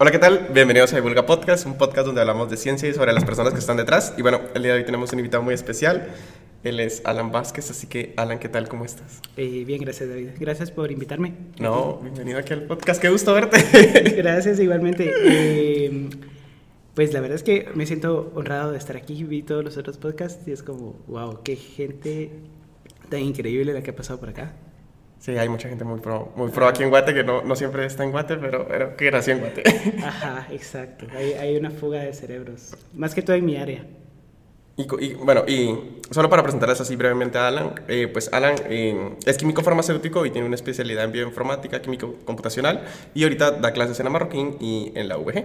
Hola, ¿qué tal? Bienvenidos a Divulga Podcast, un podcast donde hablamos de ciencia y sobre las personas que están detrás. Y bueno, el día de hoy tenemos un invitado muy especial. Él es Alan Vázquez, así que Alan, ¿qué tal? ¿Cómo estás? Eh, bien, gracias David. Gracias por invitarme. No, bienvenido aquí al podcast, qué gusto verte. gracias igualmente. Eh, pues la verdad es que me siento honrado de estar aquí. Vi todos los otros podcasts y es como, wow, qué gente tan increíble la que ha pasado por acá. Sí, hay mucha gente muy pro, muy pro aquí en Guate, que no, no siempre está en Guate, pero, pero que nació en Guate. Ajá, exacto. Hay, hay, una fuga de cerebros, más que todo en mi área. Y, y bueno, y solo para presentarles así brevemente a Alan, eh, pues Alan eh, es químico farmacéutico y tiene una especialidad en bioinformática, químico computacional, y ahorita da clases en la Marroquín y en la VG.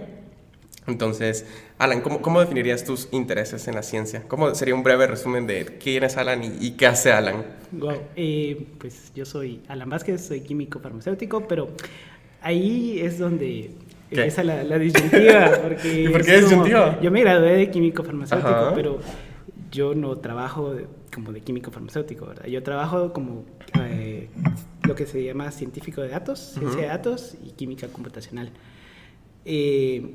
Entonces, Alan, ¿cómo, ¿cómo, definirías tus intereses en la ciencia? ¿Cómo sería un breve resumen de quién es Alan y, y qué hace Alan? Wow, eh, pues yo soy Alan Vázquez, soy químico farmacéutico, pero ahí es donde ¿Qué? empieza la, la disyuntiva. Porque ¿Y por qué disyuntiva? Yo me gradué de químico farmacéutico, Ajá. pero yo no trabajo como de químico farmacéutico, ¿verdad? Yo trabajo como eh, lo que se llama científico de datos, ciencia uh -huh. de datos y química computacional. Eh,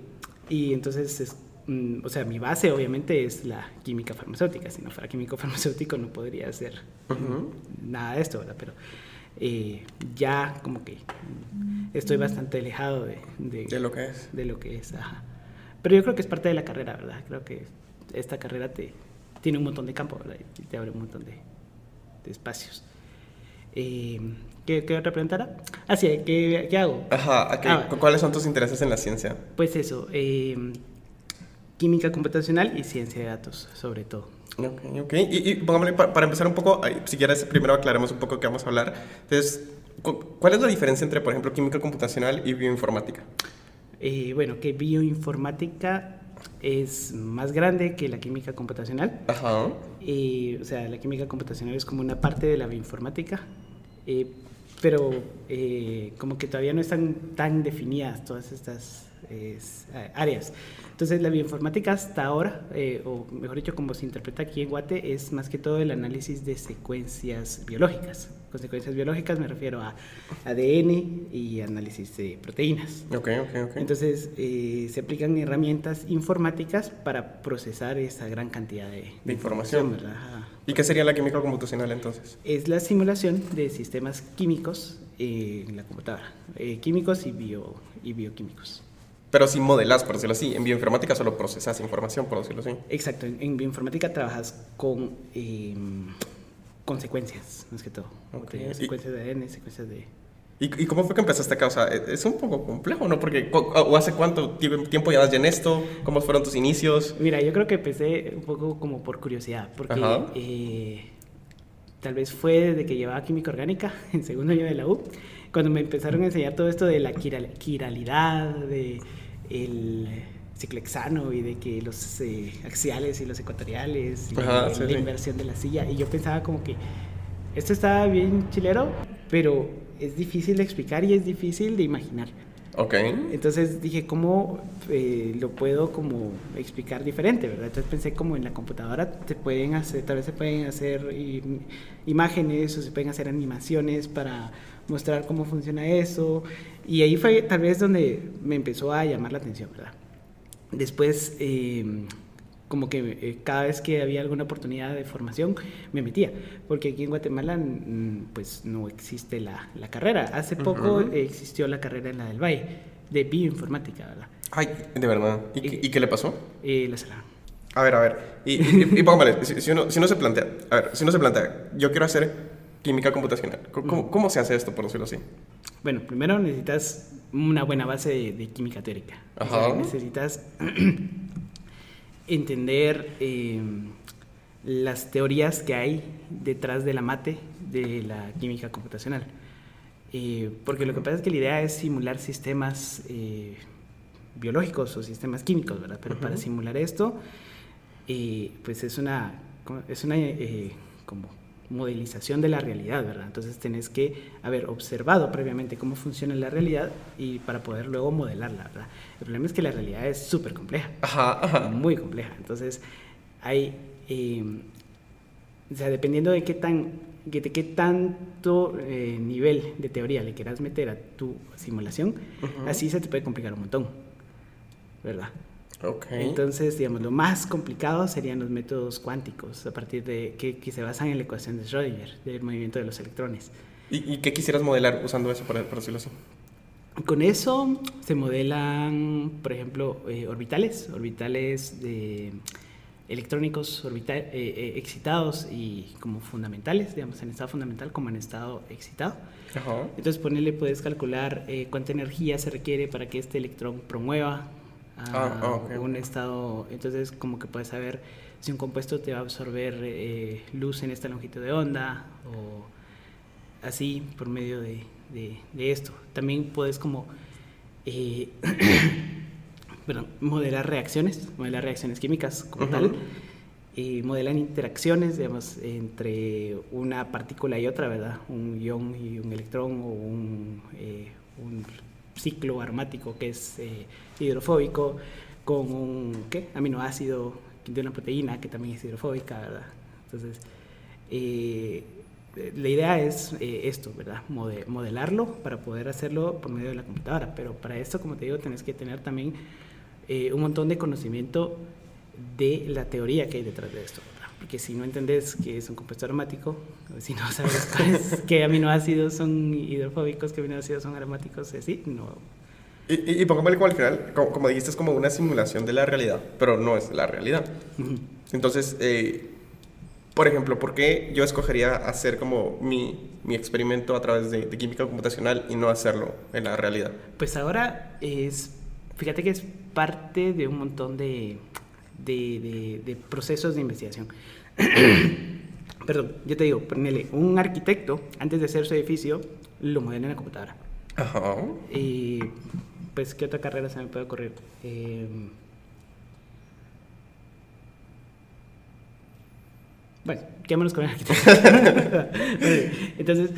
y entonces, es, mm, o sea, mi base obviamente es la química farmacéutica. Si no fuera químico farmacéutico no podría hacer uh -huh. nada de esto, ¿verdad? Pero eh, ya como que estoy bastante alejado de, de, de, lo que es. De lo que es, ajá. Pero yo creo que es parte de la carrera, ¿verdad? Creo que esta carrera te, tiene un montón de campo, ¿verdad? Y te abre un montón de, de espacios. Eh, ¿qué, ¿qué, otra pregunta era? Ah, sí, ¿qué, qué hago? Ajá, okay. ah, ¿cuáles son tus intereses en la ciencia? Pues eso, eh, química computacional y ciencia de datos, sobre todo. Ok, ok. Y, y pongámosle, para, para, empezar un poco, si quieres, primero aclaremos un poco qué vamos a hablar. Entonces, ¿cuál es la diferencia entre, por ejemplo, química computacional y bioinformática? Eh, bueno, que bioinformática es más grande que la química computacional. Ajá. Y, o sea, la química computacional es como una parte de la bioinformática, eh, pero eh, como que todavía no están tan definidas todas estas eh, áreas. Entonces, la bioinformática hasta ahora, eh, o mejor dicho, como se interpreta aquí en Guate, es más que todo el análisis de secuencias biológicas. Con secuencias biológicas me refiero a ADN y análisis de proteínas. Ok, ok, ok. Entonces, eh, se aplican herramientas informáticas para procesar esa gran cantidad de, de, de información. ¿Y qué sería la química computacional entonces? Es la simulación de sistemas químicos eh, en la computadora, eh, químicos y, bio, y bioquímicos. Pero sin modelas, por decirlo así. En bioinformática solo procesas información, por decirlo así. Exacto. En, en bioinformática trabajas con eh, consecuencias, más que todo. Okay. Secuencias de ADN, secuencias de... ¿Y, ¿Y, cómo fue que empezaste acá? O sea, es un poco complejo, ¿no? Porque, ¿o hace cuánto tiempo llevas ya en esto? ¿Cómo fueron tus inicios? Mira, yo creo que empecé un poco como por curiosidad, porque eh, tal vez fue desde que llevaba química orgánica, en segundo año de la U, cuando me empezaron a enseñar todo esto de la quiral, quiralidad, de el ciclexano y de que los eh, axiales y los ecuatoriales y Ajá, la, sí, la sí. inversión de la silla. Y yo pensaba como que esto estaba bien chilero, pero es difícil de explicar y es difícil de imaginar. Ok. Entonces dije, ¿cómo eh, lo puedo como explicar diferente, verdad? Entonces pensé como en la computadora te pueden hacer, tal vez se pueden hacer imágenes o se pueden hacer animaciones para mostrar cómo funciona eso. Y ahí fue tal vez donde me empezó a llamar la atención, ¿verdad? Después, eh, como que eh, cada vez que había alguna oportunidad de formación, me metía. Porque aquí en Guatemala, mm, pues no existe la, la carrera. Hace poco uh -huh. existió la carrera en la del Valle, de bioinformática, ¿verdad? Ay, de verdad. ¿Y, Eh, ¿y qué le pasó? Eh, la salaron. A ver, a ver. Y, y, y póngale, si, si, uno, si uno se plantea, a ver, si uno se plantea, yo quiero hacer química computacional. ¿Cómo, cómo se hace esto, por decirlo así? Bueno, primero necesitas una buena base de, de química teórica. Ajá. O sea, necesitas entender eh, las teorías que hay detrás de la mate de la química computacional. Eh, porque lo que pasa es que la idea es simular sistemas eh, biológicos o sistemas químicos, ¿verdad? Pero uh -huh. para simular esto, eh, pues es una, es una como modelización de la realidad, ¿verdad? Entonces tenés que haber observado previamente cómo funciona la realidad y para poder luego modelarla, ¿verdad? El problema es que la realidad es súper compleja, ajá, ajá. muy compleja. Entonces hay, eh, o sea, dependiendo de qué tan, de qué tanto eh, nivel de teoría le quieras meter a tu simulación, uh -huh. así se te puede complicar un montón. ¿verdad? Ok. Entonces, digamos, lo más complicado serían los métodos cuánticos, a partir de que, que se basan en la ecuación de Schrödinger, del movimiento de los electrones. ¿Y, y qué quisieras modelar usando eso, por, por decirlo así? Con eso se modelan, por ejemplo, eh, orbitales, orbitales de electrónicos orbita- eh, eh, excitados y como fundamentales, digamos, en estado fundamental como en estado excitado. Ajá. Entonces, ponerle, puedes calcular eh, cuánta energía se requiere para que este electrón promueva a Ah, ah, un estado. Entonces, como que puedes saber si un compuesto te va a absorber eh, luz en esta longitud de onda o así por medio de, de- de esto. También puedes como eh, perdón, modelar reacciones, modelar reacciones químicas como tal. Y modelan interacciones, digamos, entre una partícula y otra, ¿verdad? Un ion y un electrón o un, eh, un ciclo aromático que es eh, hidrofóbico con un ¿qué? aminoácido de una proteína que también es hidrofóbica, ¿verdad? Entonces, eh, la idea es eh, esto, ¿verdad? Mode- modelarlo para poder hacerlo por medio de la computadora. Pero para esto, como te digo, tenés que tener también eh, un montón de conocimiento de la teoría que hay detrás de esto. ¿verdad? Porque si no entendés que es un compuesto aromático, si no sabes cuáles- qué aminoácidos son hidrofóbicos, qué aminoácidos son aromáticos, así, no. Y, y, y pongámosle como al final, como, como dijiste, es como una simulación de la realidad, pero no es la realidad. Entonces, eh, por ejemplo, ¿por qué yo escogería hacer como mi, mi experimento a través de, de química computacional y no hacerlo en la realidad? Pues ahora es, fíjate que es parte de un montón de, de, de- de procesos de investigación. Perdón, yo te digo, ponele, un arquitecto, antes de hacer su edificio, lo modela en la computadora. Ajá. Y, pues, ¿qué otra carrera se me puede ocurrir? Eh, bueno, quedémonos con el arquitecto. Entonces,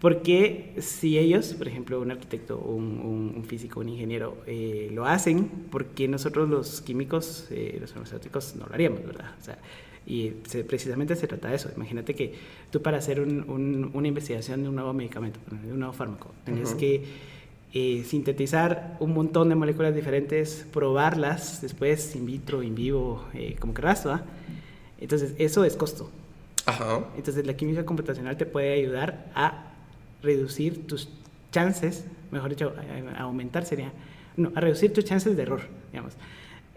¿por qué si ellos, por ejemplo, un arquitecto, un, físico, un ingeniero, eh, lo hacen, por qué nosotros los químicos, eh, los farmacéuticos, no lo haríamos, verdad? O sea, y se- precisamente se trata de eso. Imagínate que tú para hacer un- un- una investigación de un nuevo medicamento, de un nuevo fármaco, tenés que eh, sintetizar un montón de moléculas diferentes, probarlas después in vitro, in vivo, eh, como querrás, ¿va? Entonces, eso es costo. Ajá. Entonces, la química computacional te puede ayudar a reducir tus chances, mejor dicho, a, a aumentar sería, no, a reducir tus chances de error, digamos,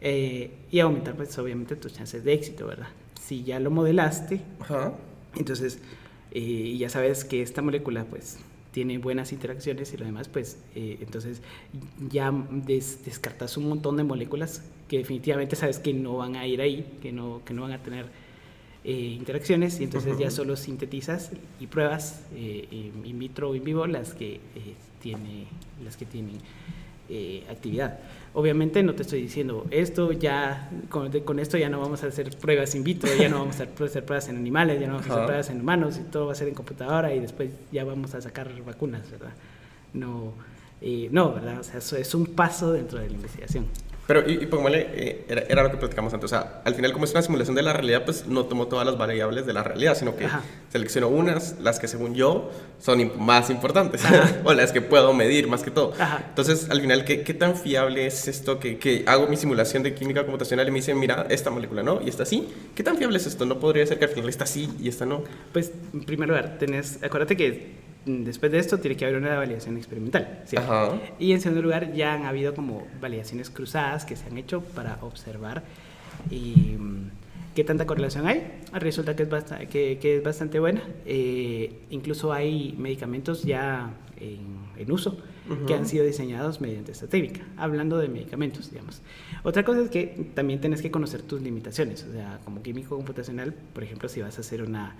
eh, y aumentar, pues, obviamente, tus chances de éxito, ¿verdad? Si ya lo modelaste, Ajá. entonces, eh, ya sabes que esta molécula, pues, tiene buenas interacciones y lo demás, pues, eh, entonces ya des- descartas un montón de moléculas que definitivamente sabes que no van a ir ahí, que no, que no van a tener eh, interacciones, y entonces ya solo sintetizas y pruebas eh, in in vitro o in vivo las que, eh, tiene, las que tienen eh, actividad. Obviamente no te estoy diciendo esto ya, con, esto ya no vamos a hacer pruebas in vitro, ya no vamos a hacer, pruebas en animales, ya no vamos a hacer pruebas en humanos, y todo va a ser en computadora y después ya vamos a sacar vacunas, ¿verdad? No, eh, no, ¿verdad? O sea, eso es un paso dentro de la investigación. Pero, y, y pongámosle, eh, era, era lo que platicamos antes. O sea, al final, como es una simulación de la realidad, pues no tomo todas las variables de la realidad, sino que Ajá. selecciono unas, las que según yo son imp- más importantes, o las que puedo medir más que todo. Ajá. Entonces, al final, ¿qué, qué tan fiable es esto que, que hago mi simulación de química computacional y me dicen, mira, esta molécula no y esta sí? ¿Qué tan fiable es esto? No podría ser que al final esta sí y esta no. Pues, en primer lugar, tenés, acuérdate que después de esto tiene que haber una validación experimental. Ajá. Y en segundo lugar, ya han habido como validaciones cruzadas que se han hecho para observar y, mm, qué tanta correlación hay. Resulta que es, basta- que, que es bastante buena. Eh, incluso hay medicamentos ya en, en uso que han sido diseñados mediante esta técnica, hablando de medicamentos, digamos. Otra cosa es que también tienes que conocer tus limitaciones, o sea, como químico computacional, por ejemplo, si vas a hacer una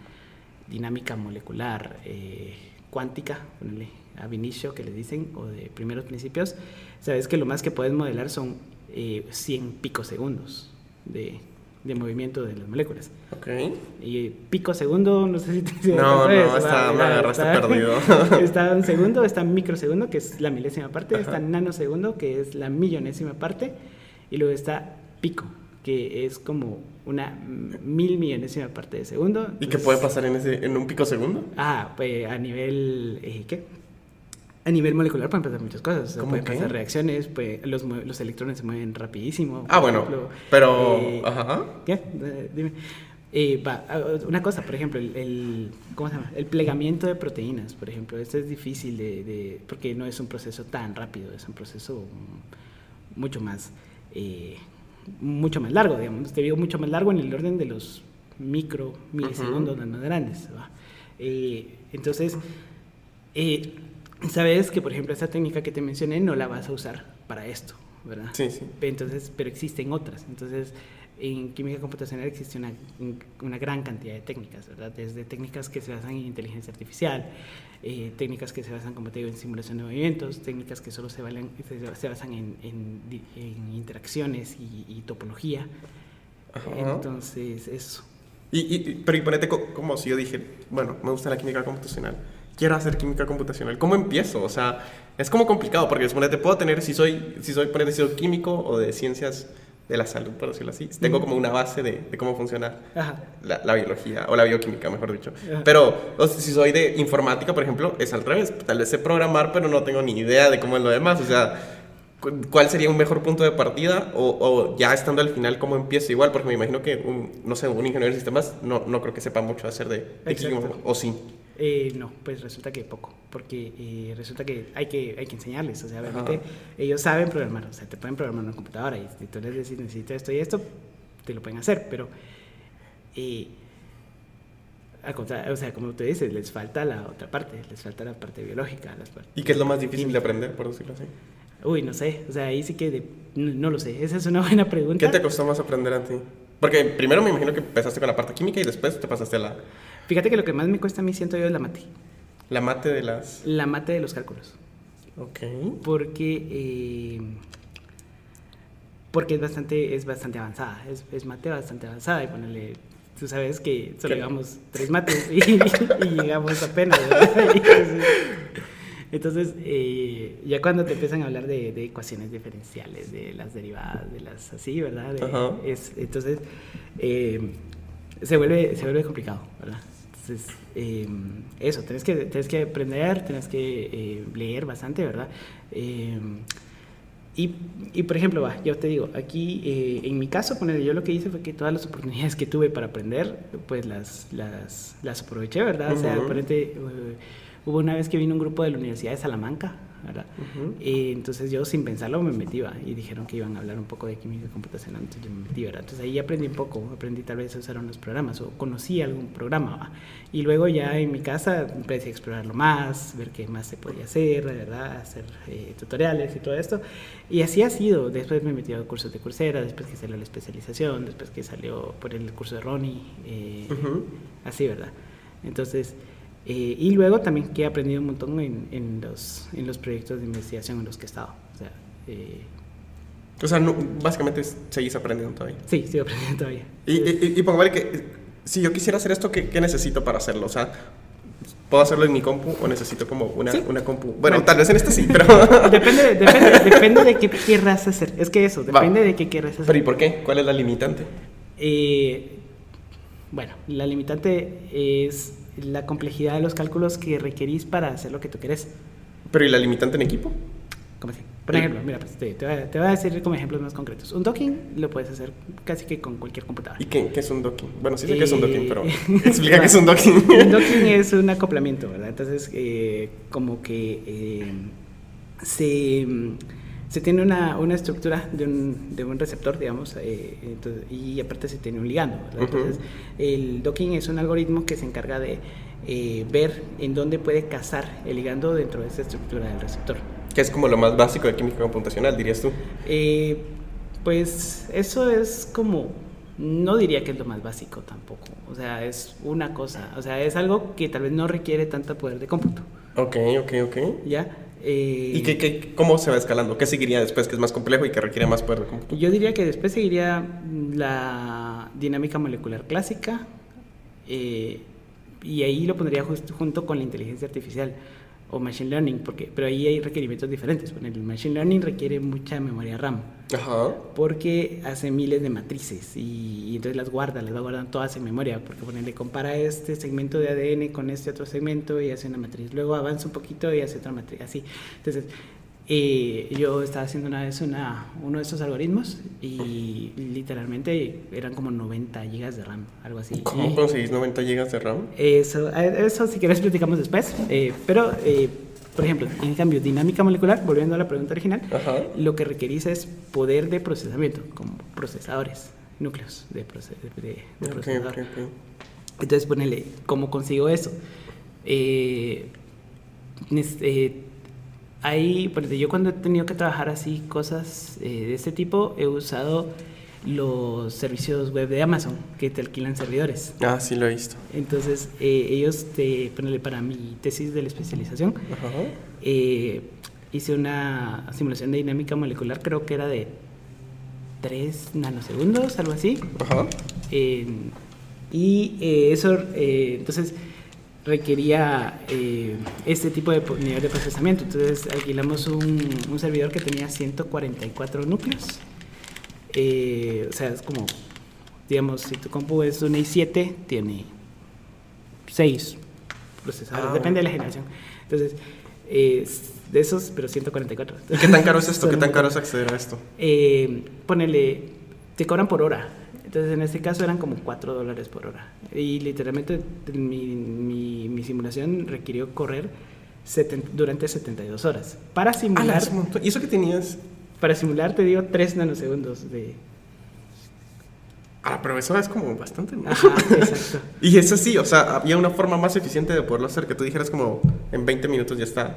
dinámica molecular eh, cuántica, ponele ab initio que le dicen, o de primeros principios, sabes que lo más que puedes modelar son eh, 100 picosegundos de, de movimiento de las moléculas. Ok. Y pico segundo, no sé si te si No, no, está- me agarraste perdido. Está un segundo, está microsegundo, que es la milésima parte, está nanosegundo, que es la millonésima parte, y luego está pico, que es como una mil millonésima parte de segundo. ¿Y qué puede pasar en, ese, en un pico segundo? Ah, pues a nivel, eh, ¿qué? A nivel molecular pueden pasar muchas cosas. O sea, ¿Cómo pueden qué? pasar reacciones, pues, los, los electrones se mueven rapidísimo. Ah, bueno, ejemplo. pero... Eh, Ajá. ¿Qué? Eh, Dime. Eh, va, ah, una cosa, por ejemplo, el, el- ¿cómo se llama? El plegamiento de proteínas, por ejemplo. Esto es difícil de, de- porque no es un proceso tan rápido, es un proceso mucho más, eh, mucho más largo, digamos. Te digo mucho más largo en el orden de los micro, milisegundos más grandes. Eh, entonces, eh, sabes que, por ejemplo, esta técnica que te mencioné no la vas a usar para esto, ¿verdad? Sí, sí. Entonces, pero existen otras. Entonces, en química computacional existe una, una gran cantidad de técnicas, ¿verdad? Desde técnicas que se basan en inteligencia artificial, eh, técnicas que se basan, como te digo, en simulación de movimientos, técnicas que solo se, valen- se, se basan en, en en interacciones y, y topología. Ajá. Entonces, eso. Y, y- pero y ponete co- como si yo dije, bueno, me gusta la química computacional, quiero hacer química computacional, ¿cómo empiezo? O sea, es como complicado porque ponete, puedo tener, si soy, si soy, ponete, si soy químico o de ciencias de la salud, por decirlo así, tengo como una base de, de cómo funciona la, la biología o la bioquímica, mejor dicho. Ajá. Pero o sea, si soy de informática, por ejemplo, es al revés. Tal vez sé programar, pero no tengo ni idea de cómo es lo demás. O sea, cu- ¿cuál sería un mejor punto de partida? O, o ya estando al final, ¿cómo empiezo? Igual, porque me imagino que, un, no sé, un ingeniero de sistemas no, no creo que sepa mucho hacer de, de o sí. Eh, no, pues resulta que poco, porque eh, resulta que hay, que hay que enseñarles, o sea, obviamente Ajá. ellos saben programar, o sea, te pueden programar una computadora y si tú les decís necesito esto y esto, te lo pueden hacer, pero eh, al contrario, o sea, como tú dices, les falta la otra parte, les falta la parte biológica, las partes. ¿Y qué es lo más difícil de aprender, por decirlo así? Uy, no sé, o sea, ahí sí que de- no, no lo sé, esa es una buena pregunta. ¿Qué te costó más aprender a ti? Porque primero me imagino que empezaste con la parte química y después te pasaste a la, Fíjate que lo que más me cuesta a mí, siento yo, es la mate, la mate de las... la mate de los cálculos. Ok. porque eh, porque es bastante es bastante avanzada. Es, es mate bastante avanzada y ponerle tú sabes que solo llevamos tres mates y, y llegamos apenas entonces, entonces, eh, ya cuando te empiezan a hablar de, de ecuaciones diferenciales de las derivadas de las así verdad De- es, entonces eh, se vuelve se vuelve complicado verdad entonces, eh, eso, tenés que, tenés que aprender, tenés que eh, leer bastante, ¿verdad? Eh, y, y, por ejemplo, va, yo te digo, aquí eh, en mi caso, poner, yo lo que hice fue que todas las oportunidades que tuve para aprender, pues las, las, las aproveché, ¿verdad? O sea, ponete, eh, hubo una vez que vino un grupo de la Universidad de Salamanca, ¿verdad? Ujú. Eh, entonces yo sin pensarlo me metí, ¿va? y dijeron que iban a hablar un poco de química computacional, entonces yo me metí, ¿verdad? Entonces ahí aprendí un poco, aprendí tal vez a usar unos programas o conocí algún programa, ¿va? Y luego ya en mi casa empecé a explorarlo más, ver qué más se podía hacer, ¿verdad? Hacer eh, tutoriales y todo esto. Y así ha sido. Después me metí a cursos de Coursera, después que salió la especialización, después que salió por el curso de Ronnie, eh, Ujú. así, ¿verdad? Entonces, eh, y luego también que he aprendido un montón en, en, los, en los proyectos de investigación en los que he estado. O sea, eh, O sea, no- básicamente seguís aprendiendo todavía. sí, sigo aprendiendo todavía. Y, y, y pongámosle que si yo quisiera hacer esto, ¿qué, qué necesito para hacerlo? O sea, ¿puedo hacerlo en mi compu o necesito como una, Sí. una compu? Bueno, Bueno. tal vez en este sí, pero... Depende, depende, depende de qué querrás hacer. Es que eso, Va. depende de qué querrás hacer. ¿Pero y por qué? ¿Cuál es la limitante? Eh, bueno, la limitante es la complejidad de los cálculos que requerís para hacer lo que tú querés. ¿Pero y la limitante en equipo? ¿Cómo así? Por ejemplo, mira, pues, te, te voy a, te voy a decir como ejemplos más concretos. Un docking lo puedes hacer casi que con cualquier computadora. ¿Y qué, qué es un docking? Bueno, sí sé que es un docking, pero Eh, explica qué es un docking. Un docking es un acoplamiento, ¿verdad? Entonces, eh, como que eh, se, se tiene una, una estructura de un, de un receptor, digamos, eh, entonces- y aparte se tiene un ligando, ¿verdad? Ujú. Entonces, el docking es un algoritmo que se encarga de eh, ver en dónde puede cazar el ligando dentro de esa estructura del receptor. Que es como lo más básico de química computacional, dirías tú. Eh, pues eso es como, no diría que es lo más básico tampoco, o sea, es una cosa, o sea, es algo que tal vez no requiere tanto poder de cómputo, Ok, ok, ok. ¿ya? Eh, ¿Y qué, qué- cómo se va escalando? ¿Qué seguiría después que es más complejo y que requiere más poder de cómputo? Yo diría que después seguiría la dinámica molecular clásica eh, y ahí lo pondría justo junto con la inteligencia artificial. O Machine Learning, porque, pero ahí hay requerimientos diferentes. Bueno, el Machine Learning requiere mucha memoria RAM, Ajá. porque hace miles de matrices y, y entonces las guarda, las va guardando todas en memoria, porque ponerle compara este segmento de ADN con este otro segmento y hace una matriz. Luego avanza un poquito y hace otra matriz, así. Entonces, eh, yo estaba haciendo una vez una, uno de esos algoritmos y literalmente eran como 90 gigas de RAM, algo así. ¿Cómo Y- conseguís 90 gigas de RAM? eso, eh, eso si quieres platicamos después. eh, pero, eh, por ejemplo, en cambio, dinámica molecular, volviendo a la pregunta original, Ajá. lo que requerís es poder de procesamiento, como procesadores, núcleos de, proce- de- de- de Ok, procesador. Entonces, ponele, ¿cómo consigo eso? Eh, ponele, yo cuando he tenido que trabajar así cosas eh, de este tipo, he usado los servicios web de Amazon que te alquilan servidores. Ah, sí lo he visto. Entonces, eh, ellos te, para mi tesis de la especialización, Ajá. eh, hice una simulación de dinámica molecular, creo que era de 3 nanosegundos, algo así. Ajá. Eh, y eh, eso, entonces, requería eh, este tipo de nivel de procesamiento. Entonces, alquilamos un, un servidor que tenía 144 núcleos. Eh, o sea, es como, digamos, si tu compu es un i7, tiene 6 procesadores, Ah, depende de la generación. Entonces, eh, de esos, pero 144. ¿Y qué tan caro es esto? ¿Qué tan caro es acceder a esto? Eh, ponele, te cobran por hora. Entonces, en este caso eran como 4 dólares por hora. Y literalmente mi, mi, mi simulación requirió correr seten- durante 72 horas. Para Ah, simular. ¿Y eso que tenías? para simular te digo 3 nanosegundos de... Ah, pero eso es como bastante. ¿no? Ajá, exacto. Y eso sí, o sea, había una forma más eficiente de poderlo hacer, que tú dijeras como en 20 minutos ya está.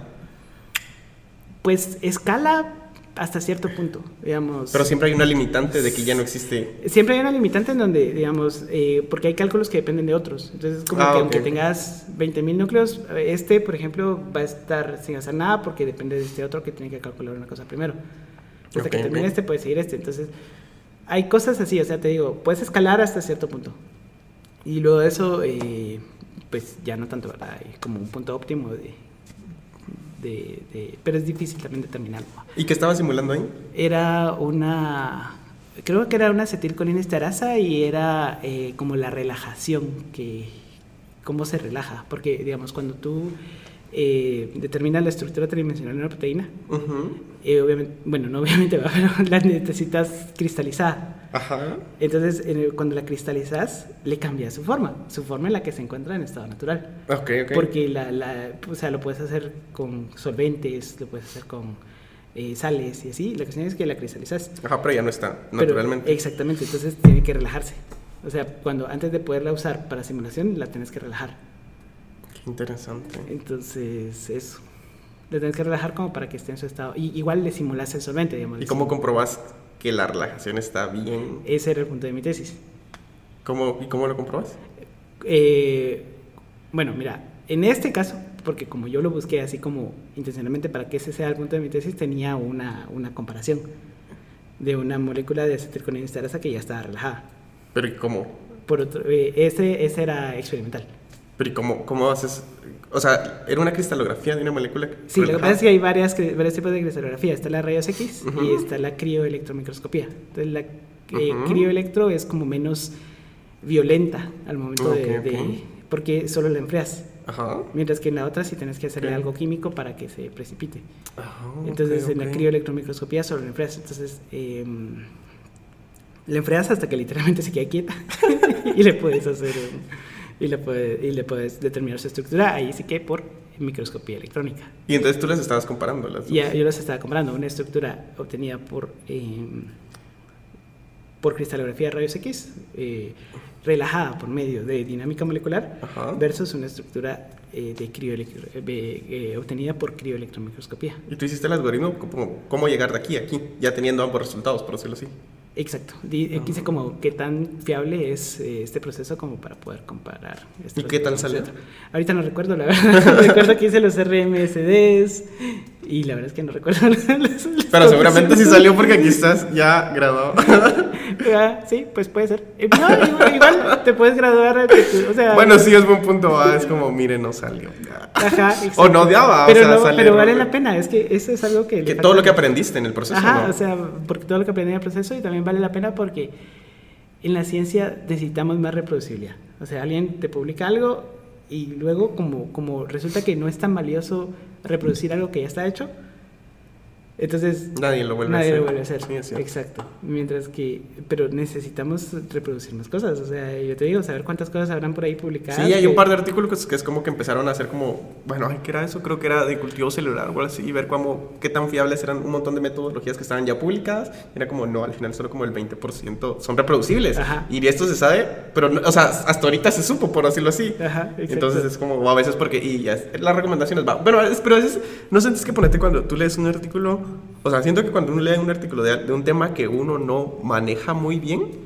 Pues escala hasta cierto punto, digamos. Pero siempre hay una limitante de que ya no existe. Siempre hay una limitante en donde, digamos, eh, porque hay cálculos que dependen de otros. Entonces, es como Ah, que ok, aunque tengas 20.000 núcleos, este, por ejemplo, va a estar sin hacer nada porque depende de este otro que tiene que calcular una cosa primero. Hasta que termine este, puede seguir este. Entonces, hay cosas así, o sea, te digo, puedes escalar hasta cierto punto. Y luego de eso, eh, pues ya no tanto, ¿verdad? Hay como un punto óptimo de, de, de- Pero es difícil también determinarlo. ¿Y qué estaba simulando ahí? Era una. Creo que era una acetilcolinesterasa y era eh, como la relajación, que cómo se relaja. Porque, digamos, cuando tú eh, determinas la estructura tridimensional de una proteína, Ujú. eh, obviamente, bueno, no obviamente, va, pero la necesitas cristalizada. Ajá. Entonces, cuando la cristalizas, le cambia su forma, su forma en la que se encuentra en estado natural. Ok, ok. Porque la, la, o sea, lo puedes hacer con solventes, lo puedes hacer con eh, sales y así. La cuestión es que la cristalizas. Ajá, pero ya no está, Pero- naturalmente. exactamente, entonces tiene que relajarse. O sea, cuando antes de poderla usar para simulación, la tienes que relajar. Interesante. Entonces, eso. La tienes que relajar como para que esté en su estado. Y igual le simulas el solvente, digamos. ¿Y cómo comprobas que la relajación está bien? Ese era el punto de mi tesis. ¿Cómo, ¿Y cómo lo comprobas? Eh, bueno, mira, en este caso, porque como yo lo busqué así como intencionalmente para que ese sea el punto de mi tesis, tenía una, una comparación de una molécula de acetilcolinesterasa que ya estaba relajada. Pero ¿y cómo? Por otro, eh, ese, ese era experimental. Pero ¿y cómo, cómo haces? O sea, ¿era una cristalografía de una molécula? Sí, lo que pasa es que hay varias, varios tipos de cristalografía. Está la rayos X y está la crioelectromicroscopía. Entonces, la eh, crioelectro es como menos violenta al momento de, porque solo la enfrias. Ajá. Mientras que en la otra sí tienes que hacerle algo químico para que se precipite. Ajá, Entonces ok, en la crioelectromicroscopía solo la enfrias. Entonces em, la enfrias hasta que literalmente se quede quieta y le puedes hacer y le puedes, y le puedes determinar su estructura. Ahí sí que por microscopía electrónica. Y entonces tú las estabas comparando las. Ya, yo los estaba comparando, una estructura obtenida por, em, por cristalografía de rayos X, eh, relajada por medio de dinámica molecular, Ajá. versus una estructura eh, de crioelectro- eh, eh, obtenida por crioelectromicroscopía. Y tú hiciste el algoritmo, como, cómo llegar de aquí a aquí, ya teniendo ambos resultados, por decirlo así. Exacto. Di- Aquí dice como qué tan fiable es eh, este proceso como para poder comparar. estos ¿Y qué tal salió? Ahorita no recuerdo, la verdad. recuerdo que hice los RMSDs Y la verdad es que no recuerdo. las- las Pero seguramente sí salió porque aquí estás ya graduado. Ah, sí, pues puede ser. Eh, No, igual, igual te puedes graduar. O sea, bueno, sí, es buen punto. ah, es como, mire, no salió. Ajá, exacto. O no odiaba, o pero, sea, no- sale- pero vale la pena. Es que eso es algo que. Que todo lo que aprendiste en el proceso. Ajá, ¿no? o sea, porque todo lo que aprendí en el proceso y también vale la pena porque en la ciencia necesitamos más reproducibilidad. O sea, alguien te publica algo y luego como, como resulta que no es tan valioso reproducir algo que ya está hecho, entonces Nadie lo vuelve nadie a hacer. lo vuelve a hacer. Sí, es cierto. Exacto. Mientras que, pero necesitamos reproducir más cosas. O sea, yo te digo, saber cuántas cosas habrán por ahí publicadas. Sí, hay que- un par de artículos que es como que empezaron a hacer como, bueno, ¿qué era eso? Creo que era de cultivo celular o algo así, y ver cómo, qué tan fiables eran un montón de metodologías que estaban ya publicadas. Era como, no, al final solo como el 20% son reproducibles. Ajá. Y esto se sabe, pero, no- o sea, hasta ahorita se supo, por decirlo así. Ajá. Entonces es como, a veces porque, y ya, es- las recomendaciones va. Bueno, pero a veces, no sientes que ponerte cuando tú lees un artículo, o sea, siento que cuando uno lee un artículo de, de un tema que uno no maneja muy bien,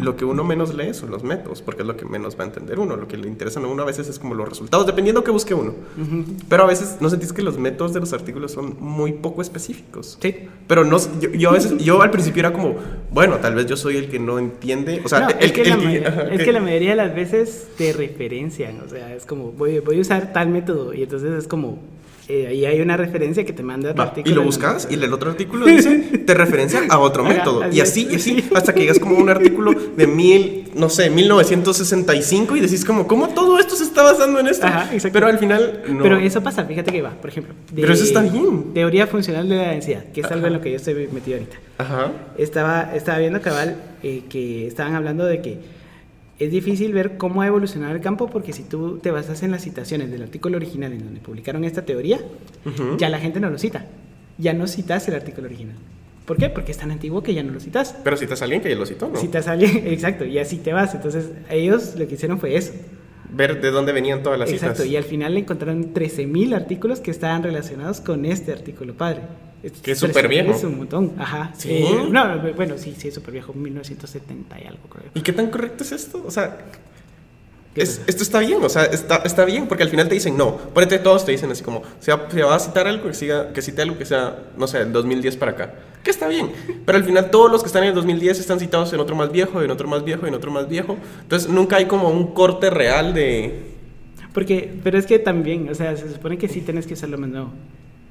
lo que uno menos lee son los métodos, porque es lo que menos va a entender uno. Lo que le interesa a uno a veces es como los resultados, dependiendo que busque uno. Ujú. Pero a veces no sentís que los métodos de los artículos son muy poco específicos. Sí. Pero no, yo, yo a veces, yo al principio era como, bueno, tal vez yo soy el que no entiende, o sea, No, el, es, que, la, el ajá, es que- que la mayoría de las veces te referencian, o sea, es como, voy, voy a usar tal método y entonces es como, eh, ahí hay una referencia que te manda otro Va, artículo y lo buscas y el otro artículo dice, te referencia a otro Ajá, método. así Y así, y así, hasta que llegas como a un artículo de mil, no sé, 1965 y decís como, ¿cómo todo esto se está basando en esto? Ajá. Pero al final, no. Pero eso pasa, fíjate que va, por ejemplo. de Pero eso está bien. Teoría funcional de la densidad, que es algo en lo que yo estoy metido ahorita. Ajá. Estaba, estaba viendo cabal eh, que estaban hablando de que es difícil ver cómo ha evolucionado el campo porque si tú te basas en las citaciones del artículo original en donde publicaron esta teoría, ya la gente no lo cita. Ya no citas el artículo original. ¿Por qué? Porque es tan antiguo que ya no lo citas. Pero si te alguien que ya lo citó, ¿no? Citas a alguien, exacto, y así te vas. Entonces, ellos lo que hicieron fue eso. Ver de dónde venían todas las Exacto, citas. y al final encontraron 13.000 artículos que estaban relacionados con este artículo padre. Que es súper viejo. Es un montón, ajá. ¿Sí? Eh, no, bueno, sí, sí, es súper viejo, 1970 y algo, creo. ¿Y qué tan correcto es esto? O sea, ¿Qué es- esto está bien, o sea, está, está bien, porque al final te dicen, no, ponete todos te dicen así como, se va, se va a citar algo que, siga, que cite algo que sea, no sé, del 2010 para acá, que está bien, pero al final todos los que están en el 2010 están citados en otro más viejo, en otro más viejo, en otro más viejo, entonces nunca hay como un corte real de... Porque, pero es que también, o sea, se supone que sí tienes que usar lo más nuevo.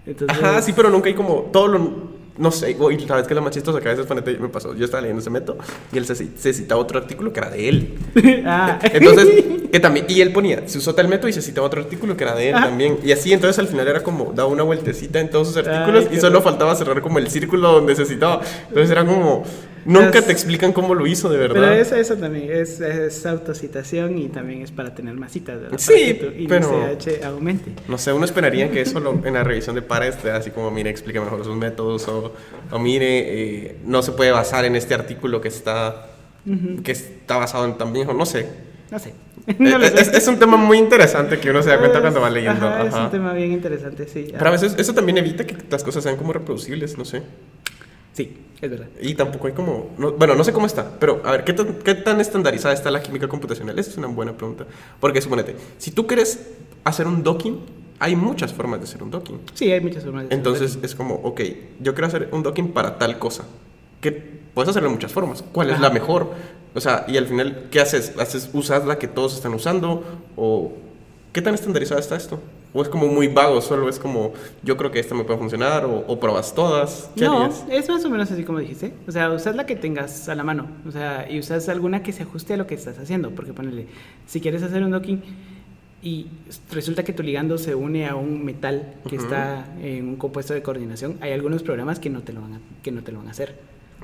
Entonces, Ajá, sí, pero nunca hay como todo lo... No sé, uy, sabes que lo más chistoso que a veces ponete, me pasó, yo estaba leyendo ese método y él se, se citaba otro artículo que era de él. ah, Entonces, que también, y él ponía, se usó tal método y se citaba otro artículo que era de él Ajá. también. Y así, entonces al final era como, daba una vueltecita en todos sus artículos Ay, y solo horror. faltaba cerrar como el círculo donde se citaba. Entonces era como, nunca Es- te explican cómo lo hizo de verdad. pero eso, eso también es, es autocitación y también es para tener más citas, ¿verdad? Sí, para que tu pero- aumente. No sé, uno esperaría que eso lo- en la revisión de pares así como, mire, explique mejor sus métodos o, o mire, eh, no se puede basar en este artículo que está, Ujú. que está basado en tan viejo, no sé. No sé. No lo es, sé. es- es un tema muy interesante que uno se da cuenta cuando va leyendo. Ajá, Es ajá. un tema bien interesante, sí. Pero a veces eso también evita que las cosas sean como reproducibles, no sé. Sí, es verdad. Y tampoco hay como... no- bueno, no sé cómo está, pero a ver, ¿qué tan, ¿qué tan estandarizada está la química computacional? Esa es una buena pregunta. Porque suponete, si tú quieres hacer un docking, hay muchas formas de hacer un docking. Sí, hay muchas formas de hacerlo. Entonces es como, ok, yo quiero hacer un docking para tal cosa. Que puedes hacerlo de muchas formas. ¿Cuál es la mejor? O sea, y al final, ¿qué haces? ¿Haces ¿Usas la que todos están usando? ¿O qué tan estandarizada está esto? ¿O es como muy vago? Solo es como, yo creo que esta me puede funcionar, o, o pruebas todas. ¿Qué No, harías? es más o menos así como dijiste. O sea, usas la que tengas a la mano. O sea, y usas alguna que se ajuste a lo que estás haciendo. Porque ponele, si quieres hacer un docking y resulta que tu ligando se une a un metal que Ujú. está en un compuesto de coordinación, hay algunos programas que no te lo van a, que no te lo van a hacer.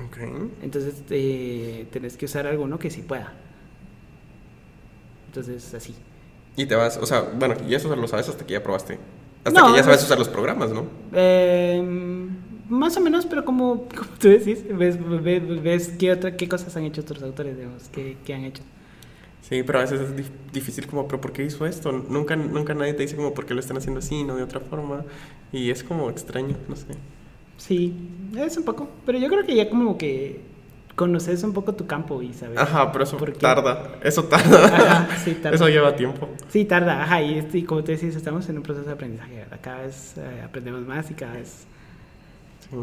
Ok. Entonces, eh, tenés que usar alguno que sí pueda. Entonces, así. Y te vas, o sea, bueno, y eso lo sabes hasta que ya probaste. Hasta No, que ya sabes es- usar los programas, ¿no? Eh, más o menos, pero como, como tú decís, ves, ves, ves qué, otra, qué cosas han hecho otros autores, digamos, qué, qué han hecho. Sí, pero a veces es dif- difícil como, pero ¿por qué hizo esto? Nunca, nunca nadie te dice como por qué lo están haciendo así, no de otra forma. Y es como extraño, no sé. Sí, es un poco, pero yo creo que ya como que conoces un poco tu campo y sabes. Ajá, pero eso tarda. Eso tarda. Ajá, sí, tarda. Eso lleva tiempo. Sí, tarda, ajá, y, y como tú decís, estamos en un proceso de aprendizaje. Cada vez eh, aprendemos más y cada vez Sí,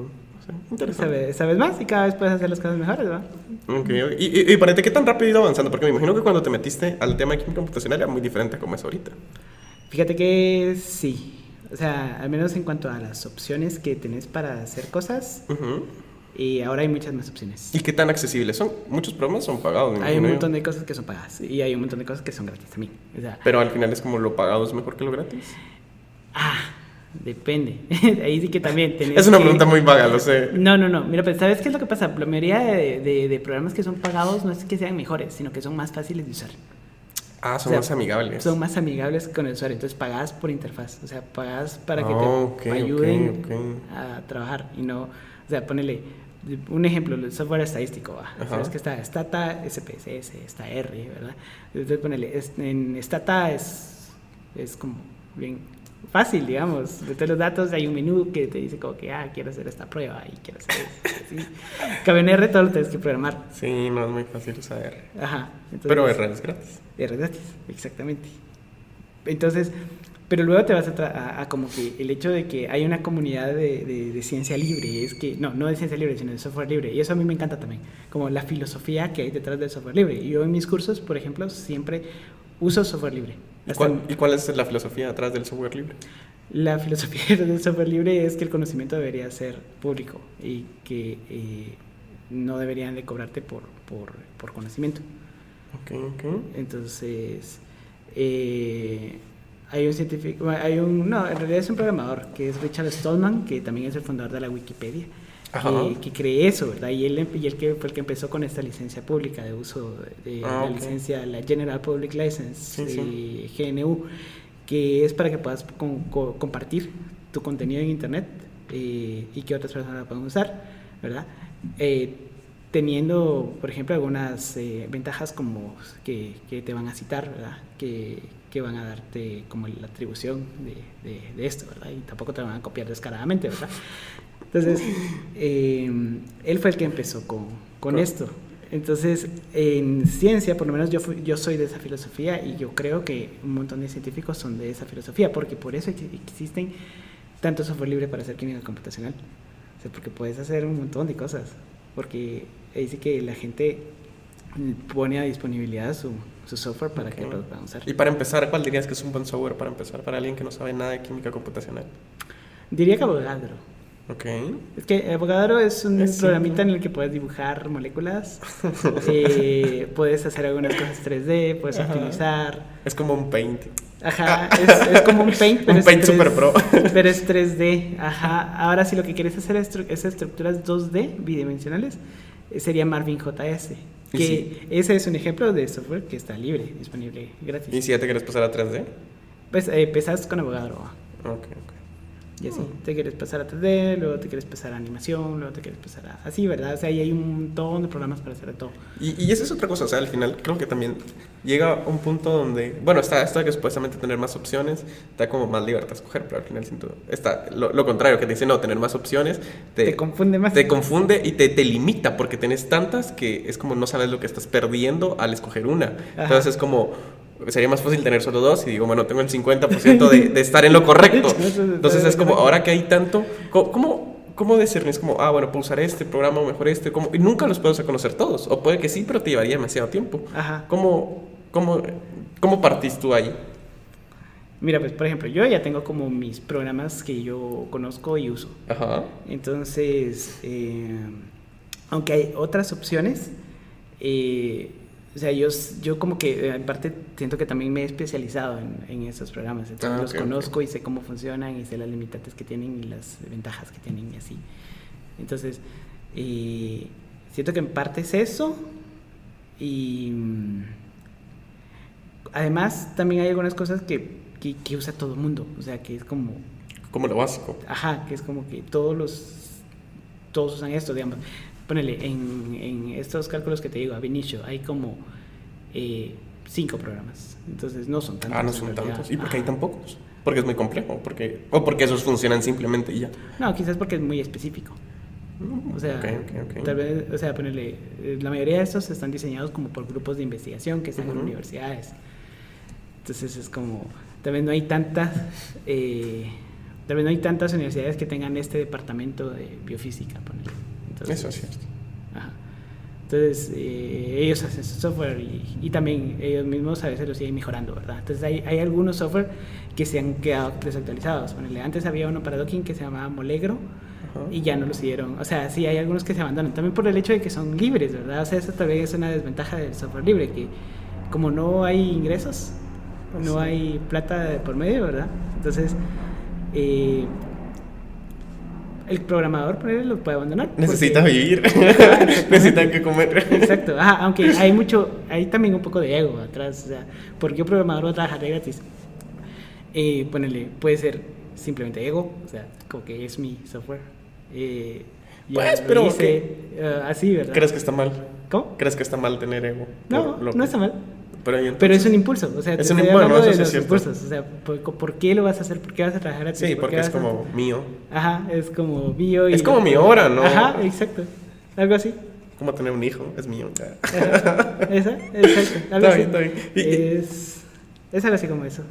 sí, interesante. sabes, sabes más y cada vez puedes hacer las cosas mejores, ¿verdad? Ok, y, y, y ¿qué tan rápido avanzando? Porque me imagino que cuando te metiste al tema de química computacional era muy diferente a como es ahorita. Fíjate que sí, o sea, al menos en cuanto a las opciones que tenés para hacer cosas, Ujú. Y ahora hay muchas más opciones. ¿Y qué tan accesibles son? Muchos programas son pagados, Hay un montón de cosas que son pagadas y hay un montón de cosas que son gratis también. O sea, Pero al final es como lo pagado es mejor que lo gratis. ah, depende. Ahí sí que también Es una que- pregunta muy vaga, lo sé. No, no, no. Mira, pues, ¿sabes qué es lo que pasa? La mayoría de, de- de programas que son pagados no es que sean mejores, sino que son más fáciles de usar. Ah, son O sea, más amigables. Son más amigables con el usuario. Entonces, pagas por interfaz. O sea, pagas para que Ah, te ok, ayuden a trabajar. Y no, o sea, ponele un ejemplo, el software estadístico. Sabes que está Stata, SPSS, está R, ¿verdad? Entonces, ponele, es- en Stata es, es como bien fácil, digamos. Meter los datos, hay un menú que te dice como que, ah, quiero hacer esta prueba y quiero hacer esto. así. Cambio en R todo lo tienes que programar. Sí, no es muy fácil usar R. Ajá. Entonces, Pero R es gratis. R gratis, exactamente. Entonces, pero luego te vas a, a- a como que el hecho de que hay una comunidad de, de- de ciencia libre, es que, no, no de ciencia libre, sino de software libre, y eso a mí me encanta también, como la filosofía que hay detrás del software libre. Yo en mis cursos, por ejemplo, siempre uso software libre. ¿Y cuál, y cuál es la filosofía detrás del software libre? La filosofía del software libre es que el conocimiento debería ser público y que eh, no deberían de cobrarte por, por, por conocimiento. Ok, ok. Entonces, eh, hay un científico, hay un, no, en realidad es un programador que es Richard Stallman, que también es el fundador de la Wikipedia, que, que cree eso, ¿verdad? Y él, y él que fue el que empezó con esta licencia pública de uso de Ah, la ok. licencia, la General Public License, Sí, eh, GNU, que es para que puedas con- co- compartir tu contenido en Internet eh, y que otras personas lo puedan usar, ¿verdad? Eh, teniendo, por ejemplo, algunas eh, ventajas como que, que te van a citar, ¿verdad? Que, que van a darte como la atribución de, de- de esto, ¿verdad? Y tampoco te van a copiar descaradamente, ¿verdad? Entonces, eh, él fue el que empezó con, con esto. Entonces, en ciencia, por lo menos yo, yo soy de esa filosofía y yo creo que un montón de científicos son de esa filosofía, porque por eso ex- existen tanto software libre para hacer química computacional. O sea, porque puedes hacer un montón de cosas. Porque dice que la gente pone a disponibilidad su, su software para que Ok. lo puedan usar. Y para empezar, ¿cuál dirías que es un buen software para empezar para alguien que no sabe nada de química computacional? Diría que Avogadro. Ok. Es que Avogadro es un Es programita simple. en el que puedes dibujar moléculas, eh, puedes hacer algunas cosas 3D, puedes Ajá. optimizar. Es como un paint. Ajá, es, es como un paint, pero Un es Paint 3D, super pro. Pero es 3D, ajá. Ahora, si lo que quieres hacer es, estru- es estructuras 2D bidimensionales, eh, sería Marvin JS. Que sí. ese es un ejemplo de software que está libre, disponible gratis. ¿Y si ya te quieres pasar a 3D? Pues eh, con Avogadro. Ok, ok. Y así, Mm. te quieres pasar a 3D, luego te quieres pasar a animación, luego te quieres pasar a... Así, ¿verdad? O sea, ahí hay un montón de programas para hacer de todo. Y, y esa es otra cosa, o sea, al final creo que también llega un punto donde, bueno, está esto que supuestamente tener más opciones da como más libertad a escoger, pero al final siento, está lo, lo contrario, que te dice, no, tener más opciones te, Te, confunde más. te confunde y te, te limita porque tenés tantas que es como no sabes lo que estás perdiendo al escoger una. Ajá. Entonces es como, sería más fácil tener solo dos y digo, bueno, tengo el 50% de, de estar en lo correcto. Entonces es como, ahora que hay tanto, ¿cómo, cómo discernir? Es como, ah, bueno, puedo usar este programa o mejor este, como, y nunca los puedo conocer todos. O puede que sí, pero te llevaría demasiado tiempo. Ajá. ¿Cómo, cómo, cómo partís tú ahí? Mira, pues, por ejemplo, yo ya tengo como mis programas que yo conozco y uso. Ajá. Entonces, eh, aunque hay otras opciones, eh, o sea, yo, yo como que eh, en parte siento que también me he especializado en, en esos programas. Entonces Ah, los ok, ok. conozco y sé cómo funcionan y sé las limitantes que tienen y las ventajas que tienen y así. Entonces, eh, siento que en parte es eso. Y mm, además también hay algunas cosas que, que, que usa todo el mundo. O sea, que es como Como lo básico. Ajá, que es como que todos los todos usan esto, digamos. Ponele, en, en estos cálculos que te digo, ab initio, hay como eh, cinco programas. Entonces no son tantos. Ah, no son tantos. ¿Y por qué hay tan pocos? Porque es muy complejo. Porque, o porque esos funcionan simplemente y ya. No, quizás porque es muy específico. O sea, tal vez, o sea, ponerle, eh, la mayoría de estos están diseñados como por grupos de investigación que están en universidades. Entonces es como, vez no hay tantas, eh, vez no hay tantas universidades que tengan este departamento de biofísica, ponele. Entonces, Eso es cierto. Ajá. Entonces, eh, ellos hacen su software y, y también ellos mismos a veces lo siguen mejorando, ¿verdad? Entonces, hay, hay algunos software que se han quedado desactualizados. Ponele, antes había uno para docking que se llamaba Molegro y ya no lo siguieron. O sea, sí, hay algunos que se abandonan. También por el hecho de que son libres, ¿verdad? O sea, eso también es una desventaja del software libre, que como no hay ingresos, no Sí. hay plata por medio, ¿verdad? Entonces, eh, el programador, por lo puede abandonar. porque- Necesita vivir. Exactamente. Necesitan que comer. Exacto, ajá, aunque hay mucho, hay también un poco de ego atrás, o sea, ¿por qué un programador va a trabajar de gratis? Eh, ponele, puede ser simplemente ego, o sea, como que es mi software. Eh, Pues, pero hice, eh, así, ¿verdad? ¿Crees que está mal? ¿Cómo? ¿Crees que está mal tener ego? No, lo- no está mal. Pero, ¿y Pero es entonces? un impulso, o sea, Es un impulso, eso de sí los impulsos, o sea, ¿por, por qué lo vas a hacer? ¿Por qué vas a trabajar gratis? Sí, ¿Por porque es vas a- como mío. Ajá, es como mío y... Es como mi hora, ¿no? Ajá, exacto, algo así. Como tener un hijo, es mío. Ajá, Esa, exacto, algo Está así. bien, está bien. Es, es algo así como eso.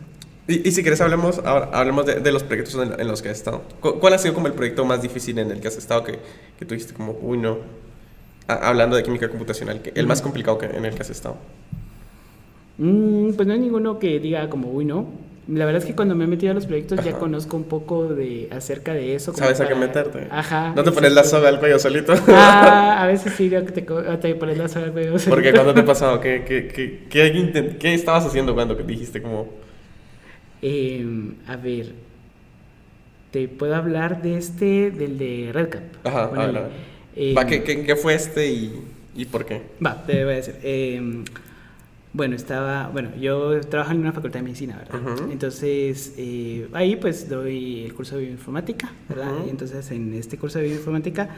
Y, y si quieres hablemos, ahora hablemos de, de los proyectos en, en los que has estado. ¿Cu- ¿Cuál ha sido como el proyecto más difícil en el que has estado que, que tú dijiste como, uy, no? A- hablando de química computacional, el más complicado que, en el que has estado. Mm, pues no hay ninguno que diga como, uy, no. La verdad es que cuando me he metido a los proyectos ya conozco un poco de acerca de eso. como ¿Sabes a qué meterte? Ajá. No te pones la soga al cuello solito. Ah, a veces sí, creo que te, co- te pones la soga al cuello. Porque cuando te ha pasado, ¿qué, qué, qué, qué, estabas haciendo cuando dijiste como... Em, a ver, te puedo hablar de este, del de Redcap. Ajá, a Ponele. ver, a ver. Em, Va, ¿qué, qué, qué fue este y, y por qué? Va, te voy a decir. eh, bueno, estaba, bueno, yo trabajo en una facultad de medicina, ¿verdad? Ujú. Entonces, eh, ahí pues doy el curso de bioinformática, ¿verdad? Ujú. Y entonces en este curso de bioinformática,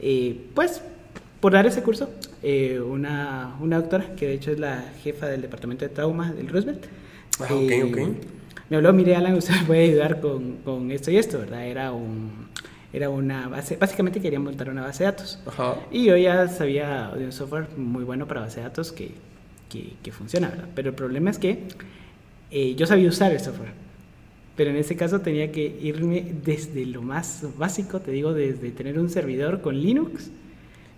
eh, pues por dar ese curso, eh, una, una doctora, que de hecho es la jefa del departamento de trauma del Roosevelt, Ah, ok, eh, ok. me habló, mire Alan, usted me puede ayudar con, con esto y esto, ¿verdad? Era un, era una base, básicamente quería montar una base de datos. Ajá. Y yo ya sabía de un software muy bueno para base de datos que, que, que funciona, ¿verdad? Pero el problema es que eh, yo sabía usar el software. Pero en ese caso tenía que irme desde lo más básico, te digo, desde tener un servidor con Linux.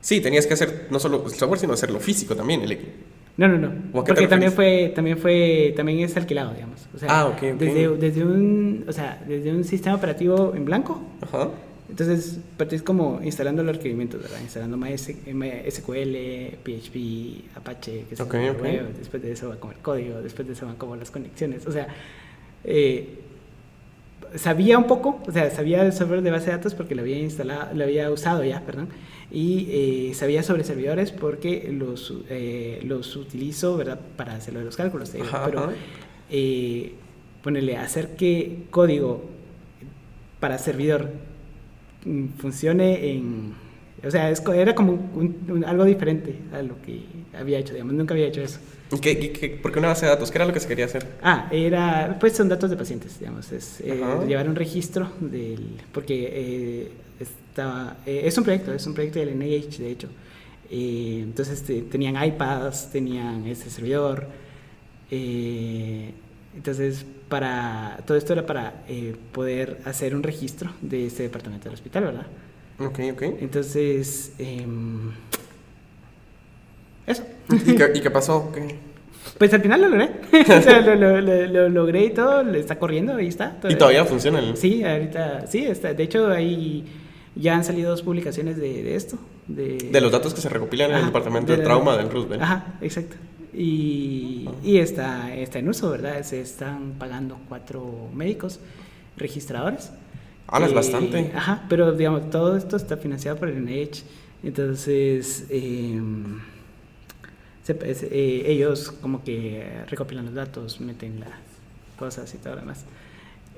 Sí, tenías que hacer no solo el software, sino hacerlo físico también, el equipo. No, no, no. ¿O a qué te Porque también fue, también fue, también es alquilado, digamos. O sea, Ah, ok, ok. Desde, desde un, o sea, desde un sistema operativo en blanco Ajá. Entonces, partís como instalando los requerimientos, ¿verdad? Instalando MyS- MySQL, PHP, Apache, que se Ok, llama ok. web, después de eso va como el código, después de eso van como las conexiones. O sea, eh, sabía un poco, o sea, sabía el software de base de datos porque lo había instalado, lo había usado ya, perdón, y eh, sabía sobre servidores porque los, eh, los utilizo, ¿verdad? Para hacer los cálculos, te digo. Ajá, pero eh, ponerle hacer que código para servidor funcione en... O sea, es era como un- un- algo diferente a lo que había hecho, digamos, nunca había hecho eso. ¿Y qué, por qué una base de datos? ¿Qué era lo que se quería hacer? Ah, era, pues son datos de pacientes, digamos, es eh, llevar un registro del, porque eh, estaba, eh, es un proyecto, es un proyecto del NIH, de hecho. Eh, entonces te- tenían iPads, tenían este servidor, eh, entonces para, todo esto era para eh, poder hacer un registro de este departamento del hospital, ¿verdad? Ok, ok. Entonces, em, eso. ¿Y qué, y qué pasó? ¿Qué? Pues al final lo logré. o sea, lo, lo- lo- lo logré y todo, está corriendo, ahí está. ¿Y todavía funciona el...? Sí, ahorita, sí, está. De hecho, ahí ya han salido dos publicaciones de, de esto. De, De los datos que se recopilan en el departamento de, la- trauma del Roosevelt. Ajá, exacto. Y, y está, está en uso, ¿verdad? Se están pagando cuatro médicos registradores. Ah, es Eh, bastante. Ajá, pero digamos, todo esto está financiado por el NIH. Entonces, em, se- eh, ellos como que recopilan los datos, meten las cosas y todo lo demás.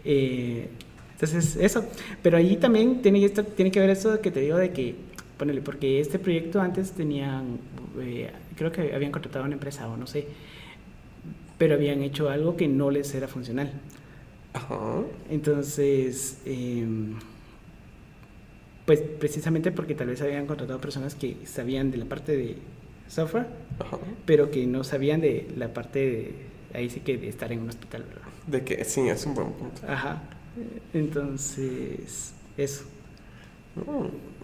Eh, entonces, eso. Pero ahí también tiene, esto, tiene que ver eso que te digo de que, ponele, porque este proyecto antes tenían, eh, creo que habían contratado a una empresa o no sé, pero habían hecho algo que no les era funcional. Ajá. Entonces, em, Pues precisamente porque tal vez habían contratado personas que sabían de la parte de software, Ajá. pero que no sabían de la parte de, ahí sí que de estar en un hospital, ¿verdad? De que sí, es un buen punto. Ajá. Entonces, eso.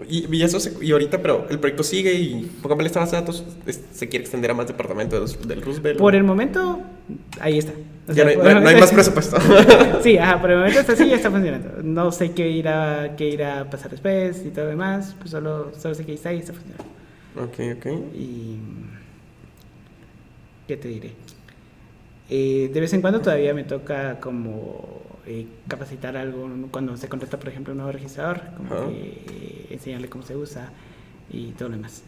Y, y eso se- y ahorita, pero el proyecto sigue y póngame esta base de datos es- se quiere extender a más departamentos del Roosevelt. Por el momento, ahí está. O Ya sea, no hay, por no no hay más presupuesto. Sí, ajá, por el momento está así y está funcionando. No sé qué irá, qué irá a pasar después y todo lo demás, pues solo, solo sé que está y está funcionando. ok, ok. Y. ¿Qué te diré? Eh, de vez en cuando todavía me toca como eh, capacitar algo cuando se contrata, por ejemplo, un nuevo registrador, como Ajá. que, eh, enseñarle cómo se usa y todo lo demás.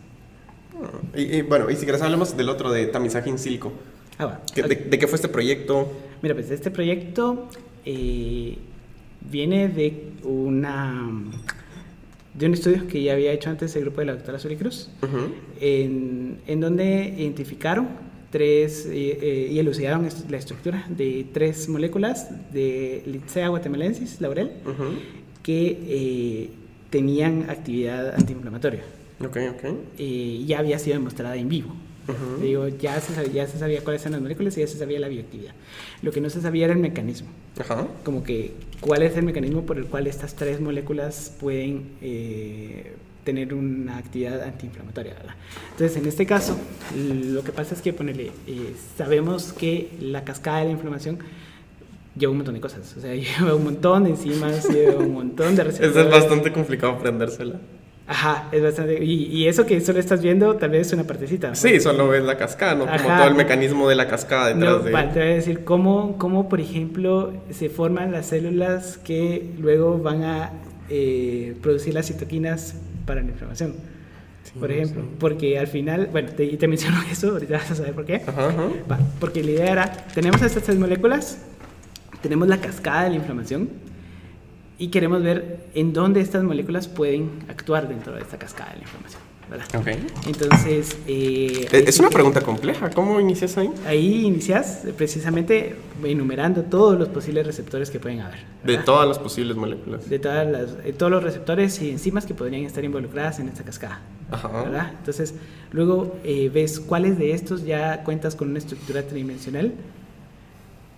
Ah, Y, y bueno, y si quieres hablemos del otro de tamizaje in silico. Ah, va. ¿Qué- de, de qué fue este proyecto? Mira, pues este proyecto eh, viene de una de un estudio que ya había hecho antes el grupo de la doctora Suri Cruz, Ujú. en, en donde identificaron tres eh, eh, y elucidaron la estructura de tres moléculas de Litzea guatemalensis, laurel, que eh, tenían actividad antiinflamatoria. Ok, ok. Eh, ya había sido demostrada en vivo. Digo, ya se, sabía, ya se sabía cuáles eran las moléculas y ya se sabía la bioactividad. Lo que no se sabía era el mecanismo. Ajá. Como que, ¿cuál es el mecanismo por el cual estas tres moléculas pueden eh, tener una actividad antiinflamatoria? ¿verdad? Entonces, en este caso, lo que pasa es que, ponele, eh, sabemos que la cascada de la inflamación lleva un montón de cosas. O sea, lleva un montón de enzimas, lleva un montón de Es, receptores. es bastante complicado aprendérsela. Ajá, es bastante. Y, y eso que solo estás viendo, tal vez es una partecita. Sí, solo ves la cascada, ¿no? Como Ajá. todo el mecanismo de la cascada detrás No, de... vale, te voy a decir cómo, cómo, por ejemplo, se forman las células que luego van a eh, producir las citoquinas para la inflamación. Sí, por ejemplo, sí. porque al final, bueno, te, te menciono eso, ahorita vas a saber por qué. Ajá, ajá. Va, porque la idea era, tenemos estas tres moléculas, tenemos la cascada de la inflamación y queremos ver en dónde estas moléculas pueden actuar dentro de esta cascada de la inflamación. ¿Verdad? Ok. Entonces, eh, Es es una pregunta compleja. ¿Cómo inicias ahí? Ahí inicias eh, precisamente enumerando todos los posibles receptores que pueden haber. De ¿verdad? todas las posibles moléculas. De todas las, eh, todos los receptores y enzimas que podrían estar involucradas en esta cascada. Ajá. ¿verdad? Entonces, luego eh, ves cuáles de estos ya cuentas con una estructura tridimensional.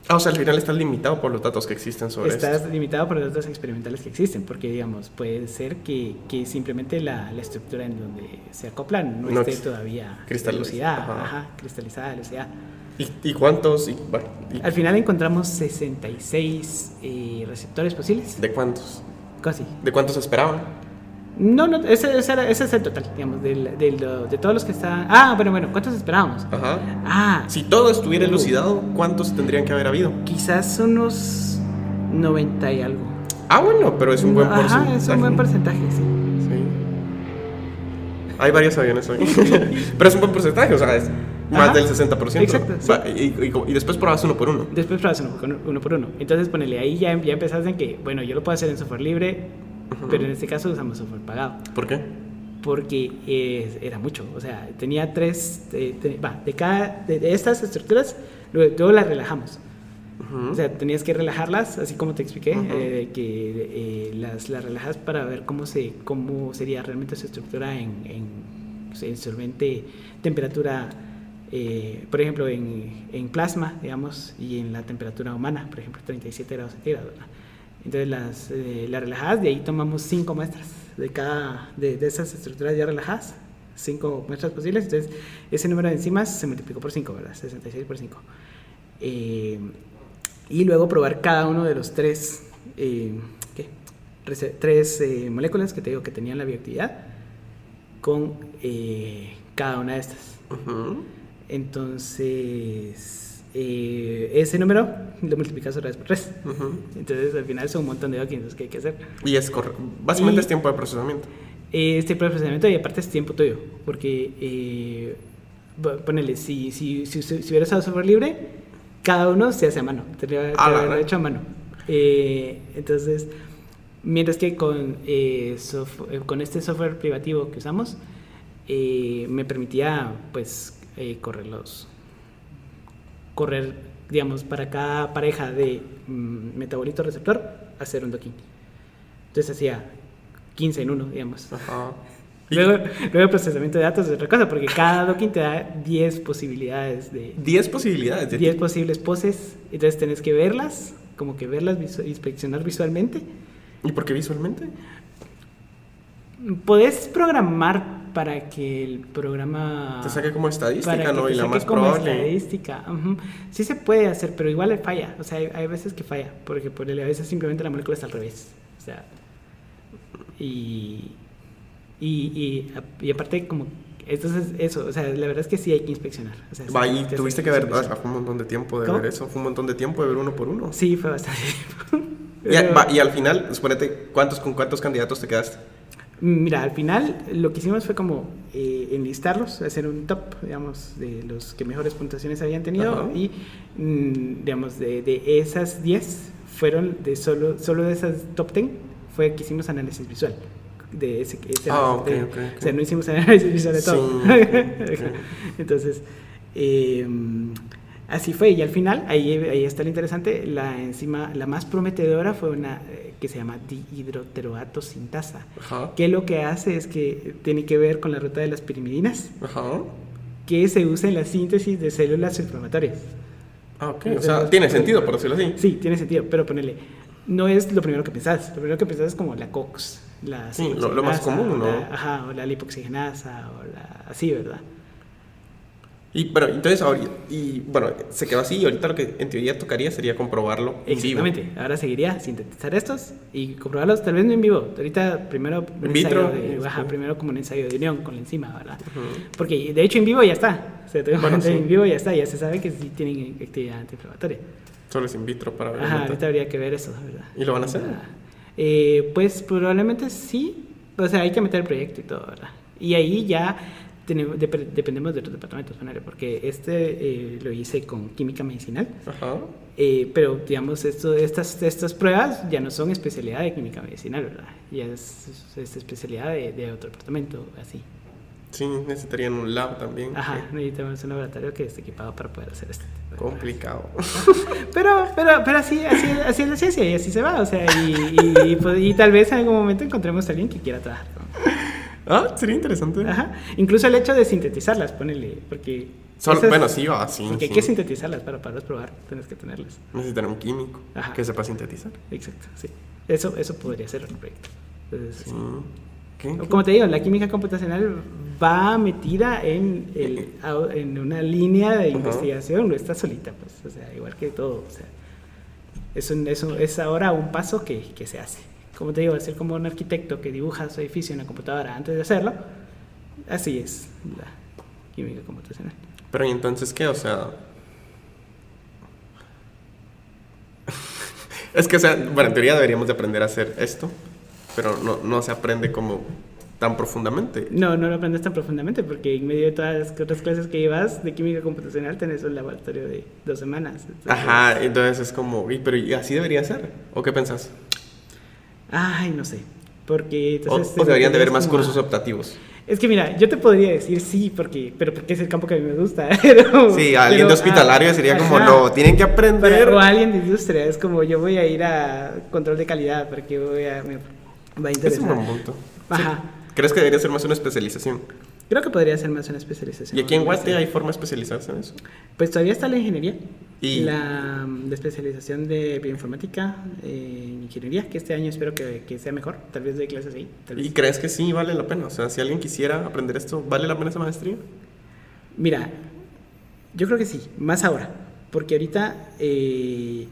Ah, o sea, al final estás limitado por los datos que existen sobre Estás esto. limitado por los datos experimentales que existen, porque, digamos, puede ser que, que simplemente la, la estructura en donde se acoplan no, No esté todavía cristaliz- elucidada, ajá. ajá, cristalizada, elucidada. ¿Y, y cuántos? Y, bueno, y- Al final encontramos 66 eh, receptores posibles. ¿De cuántos? Casi. ¿De cuántos esperaban? No, no, ese, ese era- ese es el total, digamos, del- del- de todos los que están. Ah, bueno, bueno, ¿cuántos esperábamos? Ajá. Ah, Si todo estuviera elucidado, ¿cuántos tendrían que haber habido? quizás unos 90 y algo. Ah, bueno, pero es un buen Ajá, porcentaje. es un buen porcentaje, sí. Sí. Hay varios aviones hoy. pero es un buen porcentaje, o sea, es más Ajá. del 60%. Exacto, sí. Y, y- y después probas uno por uno. Después uno, por- uno por uno. Entonces, ponele ahí ya, ya empezaste en que, bueno, yo lo puedo hacer en software libre, Pero en este caso usamos software pagado. ¿Por qué? porque eh, era mucho. O sea, tenía tres, eh, te- va, de cada, de, de estas estructuras, luego, las relajamos. O sea, tenías que relajarlas, así como te expliqué, eh, que eh, las, las relajas para ver cómo, se, cómo sería realmente su estructura en, en, en solvente, temperatura, eh, por ejemplo, en, en plasma, digamos, y en la temperatura humana, por ejemplo, 37 grados centígrados. ¿verdad? Entonces las, eh, las relajadas, de ahí tomamos cinco muestras de cada de, de esas estructuras ya relajadas, cinco muestras posibles. Entonces ese número de enzimas se multiplicó por 5, ¿verdad? 66 por 5. y luego probar cada uno de los tres, eh, ¿qué? Tres eh, moléculas que te digo que tenían la bioactividad con eh, cada una de estas. Entonces, eh, ese número lo multiplicas otra vez por 3. Ujú. Entonces, al final son un montón de documents que hay que hacer. Y es correcto. Básicamente Y- es tiempo de procesamiento. Este procesamiento y aparte es tiempo tuyo, porque eh, ponele, si, si, si, si hubiera usado software libre, cada uno se hace a mano, tendría que haberlo hecho a mano. Eh, entonces, mientras que con, eh, eh, con este software privativo que usamos, eh, me permitía pues eh, correr los correr digamos para cada pareja de mm, metabolito receptor hacer un docking entonces hacía 15 en uno, digamos. Ajá. Luego, luego el procesamiento de datos es otra cosa, porque cada docking te da 10 posibilidades de... 10 posibilidades de 10 posibles poses, entonces tenés que verlas, como que verlas, inspeccionar visualmente. ¿Y por qué visualmente? Podés programar para que el programa... Te saque como estadística, para que ¿no? te Y la saque más como probable. estadística. ujú. Sí se puede hacer, pero igual le falla. O sea, hay, hay veces que falla, porque por el- a veces simplemente la molécula está al revés. O sea, y, y, y, y aparte como... Entonces, eso, o sea, la verdad es que sí hay que inspeccionar. O sea, y tuviste que ver, ah, fue un montón de tiempo de ¿Cómo? ver eso, fue un montón de tiempo de ver uno por uno. Sí, fue bastante tiempo. Y, Pero- y al final, suponete, ¿cuántos, ¿con cuántos candidatos te quedaste? Mira, al final lo que hicimos fue como eh, enlistarlos, hacer un top, digamos, de los que mejores puntuaciones habían tenido Ajá. y, mm, digamos, de, de esas 10 fueron de solo, solo de esas top 10 fue que hicimos análisis visual. De ese, ese Ah, análisis ok, de-. O sea, no hicimos análisis visual de todo. Sí. Entonces, eh, así fue. Y al final, ahí, ahí está lo interesante, la enzima, la más prometedora fue una eh, que se llama dihidroteroato sintasa Ajá. que lo que hace es que tiene que ver con la ruta de las pirimidinas, Ajá. que se usa en la síntesis de células inflamatorias. Ah, ok. O O sea, tiene sentido, por decirlo así. Sí, tiene sentido, pero ponele, no es lo primero que pensás. Lo primero que pensás es como la COX, la Sí, lo- lo más común, ¿no? la- ajá, o la lipoxigenasa, o la, así, ¿verdad? Y, pero entonces, ahora, y bueno, se quedó así y ahorita lo que en teoría tocaría sería comprobarlo en vivo. Exactamente. Ahora seguiría sintetizar estos y comprobarlos, tal vez no en vivo. Ahorita primero un vitro, de- primero como un ensayo de unión con la enzima, ¿verdad? Ujú. Porque de hecho en vivo ya está. O sea, Bueno, sí. en vivo ya está, ya se sabe que sí tienen actividad antiinflamatoria. Solo es in vitro para ver. Ajá, ahorita habría que ver eso, ¿verdad? ¿Y lo van a hacer? Eh, pues probablemente sí. O sea, hay que meter el proyecto y todo, ¿verdad? Y ahí ya tenemos, dep- dependemos de otros departamentos, porque este eh, lo hice con química medicinal. Ajá. Eh, pero, digamos, esto, estas, estas pruebas ya no son especialidad de química medicinal, ¿verdad? Ya es, es especialidad de, de otro departamento, así. Sí, necesitarían un lab también. Ajá, que- necesitamos un laboratorio que esté equipado para poder hacer esto. Complicado. Pero, pero, pero así, así, así es la ciencia y así se va, o sea, y, y, pues, y tal vez en algún momento encontremos a alguien que quiera trabajar con. Ah, sería interesante. Ajá, incluso el hecho de sintetizarlas, ponele, porque... Esas- bueno, sí, va, sí. Porque hay sí. que sintetizarlas para poderlas probar, tienes que tenerlas. Necesitarán un químico Ajá. que sepa sintetizar. Exacto, sí. Eso, eso podría ser un proyecto. Entonces, Sí. ¿Qué? qué? Como te digo, la química computacional va metida en, el, en una línea de investigación, no está solita, pues, o sea, igual que todo, o sea, es, un- es, un- es ahora un paso que, que se hace. Como te digo, hacer como un arquitecto que dibuja su edificio en la computadora antes de hacerlo, así es la química computacional. Pero ¿y entonces qué? O sea... es que, o sea, bueno, en teoría deberíamos de aprender a hacer esto, pero no, no se aprende como tan profundamente. No, no lo aprendes tan profundamente porque en medio de todas las otras clases que llevas de química computacional tenés un laboratorio de dos semanas. Entonces, Ajá, entonces es como, "Uy, pero ¿y así debería ser? ¿O qué pensás? Ay, no sé. Porque O, entonces o deberían de haber más como a- cursos optativos. Es que mira, yo te podría decir sí, porque, pero porque es el campo que a mí me gusta. Pero, Sí, alguien pero, de hospitalario ah, sería como, ajá. no, tienen que aprender. Pero- o alguien de industria, es como yo voy a ir a control de calidad porque voy a, me va a Es interesar. un buen punto. Ajá. ¿Crees que debería ser más una especialización? Creo que podría ser más una especialización. ¿Y aquí en Sí. Guate hay forma de especializarse en eso? Pues todavía está la ingeniería. Y- La, la especialización de bioinformática eh, en ingeniería, que este año espero que, que sea mejor. Tal vez de clases ahí. Tal vez. ¿Y crees que sí vale la pena? O sea, si alguien quisiera aprender esto, ¿vale la pena esa maestría? Mira, yo creo que sí, más ahora, porque ahorita eh,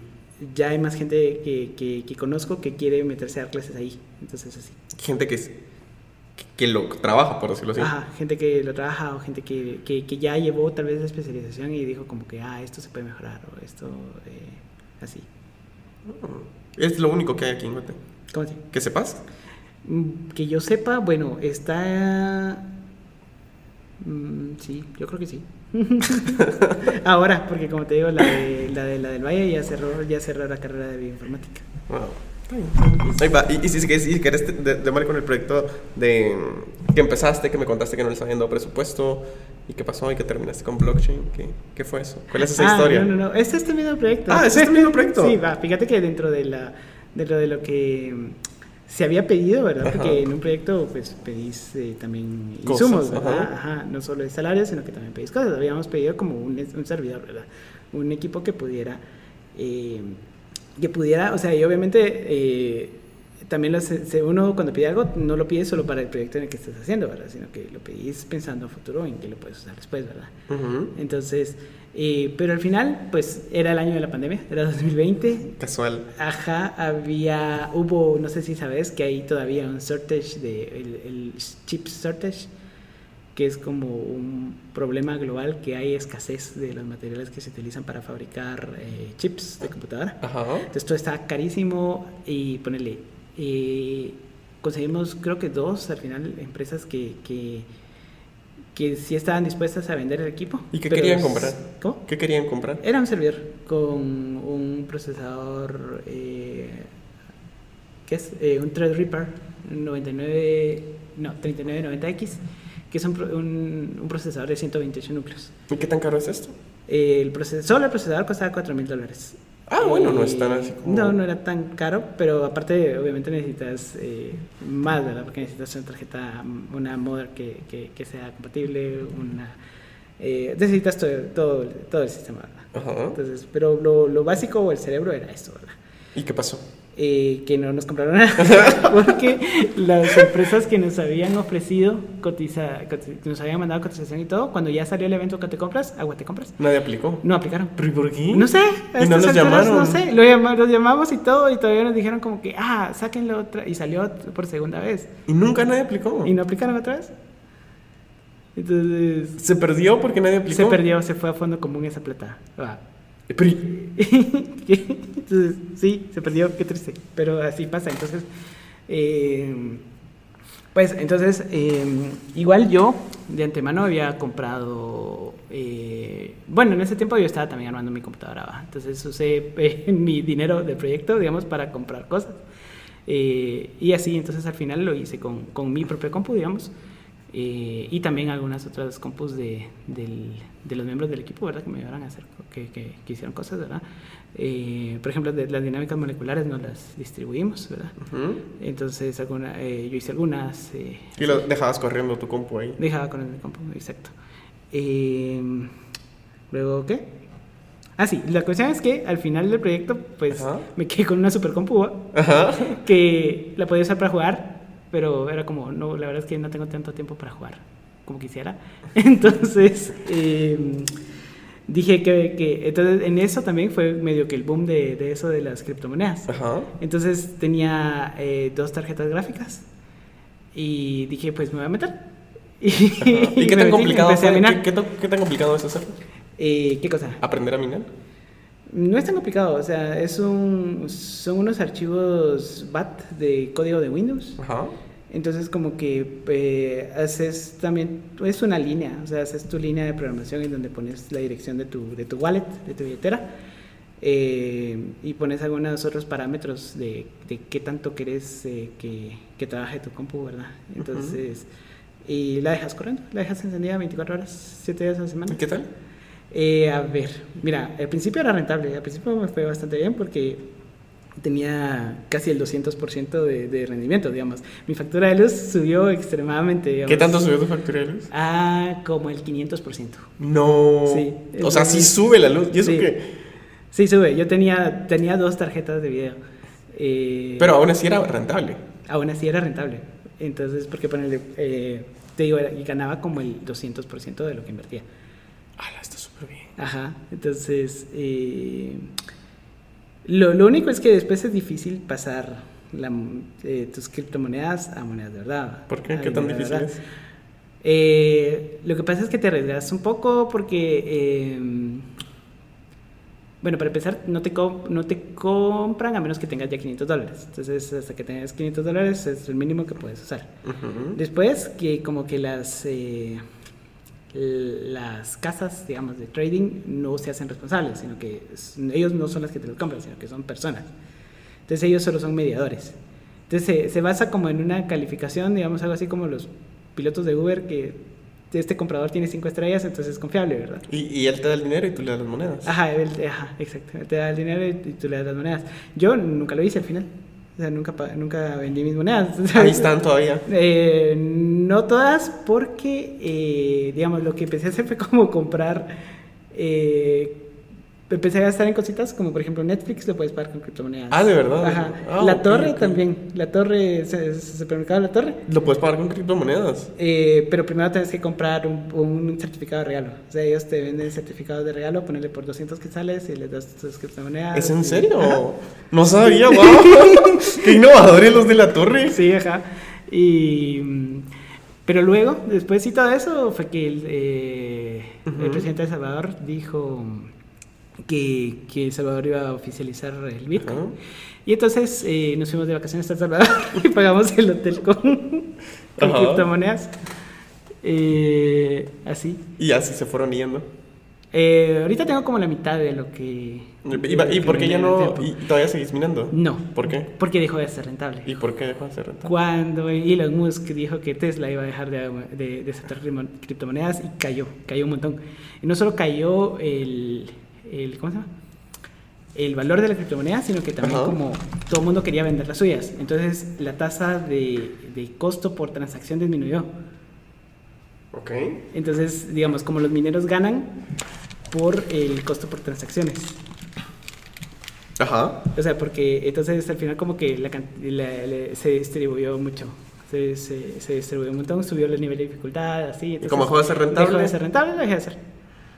ya hay más gente que, que, que conozco que quiere meterse a dar clases ahí, entonces así. Gente que, que lo trabaja, por decirlo así. Ajá, gente que lo trabaja o gente que, que, que ya llevó tal vez la especialización y dijo como que, ah, esto se puede mejorar o esto, eh, así. Es lo único que hay aquí en Guate. ¿Cómo así? Que sepas. Mm, Que yo sepa, bueno, está... mm, sí, yo creo que sí. Ahora, porque como te digo, la, de, la, de, la del Valle ya cerró, ya cerró la carrera de bioinformática. Wow. Ahí va. Y, y si, si, quieres- de, de mal con el proyecto de que empezaste, que me contaste que no les habían dado presupuesto, y qué pasó, y que terminaste con blockchain, ¿qué, qué fue eso? ¿Cuál es esa Ah, historia? No, no, no, es este mismo proyecto. Ah, ¿es este mismo proyecto? sí, va, fíjate que dentro de, la, dentro de lo que se había pedido, ¿verdad? Porque en un proyecto pues pedís eh, también insumos, ¿verdad? Ajá. No solo el salario, sino que también pedís cosas. Habíamos pedido como un, un servidor, ¿verdad? Un equipo que pudiera, eh, que pudiera, o sea, y obviamente eh, también lo hace- uno cuando pide algo no lo pide solo para el proyecto en el que estés haciendo, ¿verdad? Sino que lo pedís pensando a futuro en que lo puedes usar después, ¿verdad? Entonces, eh, pero al final, pues era el año de la pandemia, era 2020, Casual. Ajá, había, hubo, no sé si sabes, que hay todavía un shortage, de, el, el chip shortage, que es como un problema global que hay escasez de los materiales que se utilizan para fabricar eh, chips de computadora. Ajá. Entonces todo está carísimo y ponele, eh, conseguimos creo que dos al final empresas que, que, que sí estaban dispuestas a vender el equipo. ¿Y qué querían es- comprar? ¿Cómo? ¿Qué querían comprar? Era un servidor con un procesador, eh, ¿qué es? Eh, un Threadripper 99, no, 3990X, que es un, un, un procesador de 128 núcleos. ¿Y qué tan caro es esto? Eh, el procesador, solo el procesador costaba 4 mil dólares. Ah, bueno, no es Eh, tan así como- No, no era tan caro, pero aparte, obviamente necesitas eh, más, ¿verdad? Porque necesitas una tarjeta, una mother que, que, que sea compatible, una. eh, necesitas todo, todo, todo el sistema, ¿verdad? Ajá. Entonces, pero lo, lo básico o el cerebro era esto, ¿verdad? ¿Y qué pasó? Eh, que no nos compraron nada porque las empresas que nos habían ofrecido cotiza, nos habían mandado cotización y todo, cuando ya salió el evento que te compras, agua te compras, Nadie aplicó. no aplicaron. ¿Pero por qué? No sé, ¿Y no alturas llamaron? No sé, los llamamos y todo, y todavía nos dijeron como que, ah, sáquenlo otra, y salió por segunda vez, ¿Y nunca nadie aplicó? y no aplicaron otra vez. Entonces, ¿Se perdió porque nadie aplicó? se perdió, se fue a fondo común esa plata. Ah. Pero, ¿y- Entonces, sí, se perdió, qué triste, pero así pasa. Entonces, eh, pues entonces, eh, igual yo de antemano había comprado, eh, bueno, en ese tiempo yo estaba también armando mi computadora, entonces usé eh, mi dinero del proyecto, digamos, para comprar cosas. Eh, y así, entonces al final lo hice con, con mi propia compu, digamos. Eh, y también algunas otras compus de, del- de los miembros del equipo, ¿verdad? Que me ayudaron a hacer, que, que, que hicieron cosas, ¿verdad? Eh, por ejemplo, de las dinámicas moleculares no las distribuimos, ¿verdad? Ujú. Entonces, alguna, eh, yo hice algunas, eh, Y lo dejabas corriendo tu compu ahí. dejaba con el compu, exacto. Eh, Luego, ¿qué? Ah, sí, la cuestión es que al final del proyecto, pues Ajá. me quedé con una super compu que la podía usar para jugar, pero era como, no, la verdad es que no tengo tanto tiempo para jugar como quisiera. Entonces, eh, dije que, que- entonces en eso también fue medio que el boom de, de eso de las criptomonedas. Ajá. Entonces tenía eh, dos tarjetas gráficas y dije, pues me voy a meter. Y, ¿Y qué tan metí, complicado a fue? ¿Qué, qué qué tan complicado es hacerlo? Eh, ¿Qué cosa? ¿Aprender a minar? No es tan complicado, o sea, es un, son unos archivos BAT de código de Windows. Ajá. Entonces como que eh, haces también, es una línea, o sea, haces tu línea de programación en donde pones la dirección de tu, de tu wallet, de tu billetera, eh, y pones algunos otros parámetros de, de qué tanto querés eh, que, que trabaje tu compu, ¿verdad? Entonces, y la dejas corriendo, la dejas encendida 24 horas, 7 días a la semana. ¿Y qué tal? Eh, a ver, mira, al principio era rentable, al principio me fue bastante bien porque tenía casi el 200% de, de rendimiento, digamos. Mi factura de luz subió extremadamente, digamos. ¿Qué tanto subió tu factura de luz? Ah, como el 500%. No. Sí. O sea, sí sube la luz. ¿Y eso Sí. qué? Sí, sube. Yo tenía, tenía dos tarjetas de video. Eh, Pero aún así era rentable. aún así era rentable. Entonces, porque ponerle, eh, te digo, era- y ganaba como el 200% de lo que invertía. Ala, está súper bien. Ajá, entonces eh, lo, lo único es que después es difícil pasar la, eh, tus criptomonedas a monedas de verdad. ¿Por qué? ¿Qué tan difícil es? Eh, lo que pasa es que te arriesgas un poco porque, eh, bueno, para empezar, no te, no te compran a menos que tengas ya 500 dólares. Entonces, hasta que tengas 500 dólares es el mínimo que puedes usar. Después, que como que las, eh, las casas, digamos, de trading no se hacen responsables, sino que ellos no son las que te lo compran, sino que son personas. Entonces ellos solo son mediadores. Entonces se, se basa como en una calificación, digamos, algo así como los pilotos de Uber, que este comprador tiene cinco estrellas, entonces es confiable, ¿verdad? Y, y él te da el dinero y tú le das las monedas. Ajá, él- ajá, exacto. Te da el dinero y tú le das las monedas. Yo nunca lo hice al final. O sea, nunca, nunca vendí mis monedas. Ahí están todavía. Eh, no todas, porque, eh, digamos, lo que empecé a hacer fue como comprar. eh, empecé a gastar en cositas como, por ejemplo, Netflix lo puedes pagar con criptomonedas. Ah, ¿de verdad? Ajá. Ah, la Torre también. La Torre, se- se- supermercado La Torre. Lo puedes pagar con criptomonedas. Eh, pero primero tienes que comprar un, un certificado de regalo. O sea, ellos te venden certificados de regalo, ponerle por 200 quetzales y les das tus criptomonedas. ¿Es en y- serio? Ajá. No sabía, wow. Qué innovadores los de la torre. Sí, ajá. Y, pero luego, después y todo eso, fue que el, eh, el presidente de El Salvador dijo que, Salvador iba a oficializar el Bitcoin. Ajá. Y entonces eh, nos fuimos de vacaciones a Salvador y pagamos el hotel con, criptomonedas. Eh, así. Y así se fueron yendo. Eh, ahorita tengo como la mitad de lo que... ¿Y, por qué ya no? el tiempo. ¿Y todavía seguís minando? No. ¿Por qué? Porque dejó de ser rentable. ¿Y por qué dejó de ser rentable? Cuando Elon Musk dijo que Tesla iba a dejar de, de, de aceptar criptomonedas y cayó, cayó un montón. Y no solo cayó el, el ¿cómo se llama? El valor de la criptomoneda, sino que también Ajá. como todo el mundo quería vender las suyas. Entonces la tasa de, de costo por transacción disminuyó. Ok. Entonces, digamos, como los mineros ganan por el costo por transacciones. Ajá. O sea, porque entonces al final como que la, can- la- la- se distribuyó mucho. Se, se, se distribuyó un montón, subió el nivel de dificultad, así. ¿Y entonces como dejó de ser rentable? Dejó de ser rentable, lo dejé de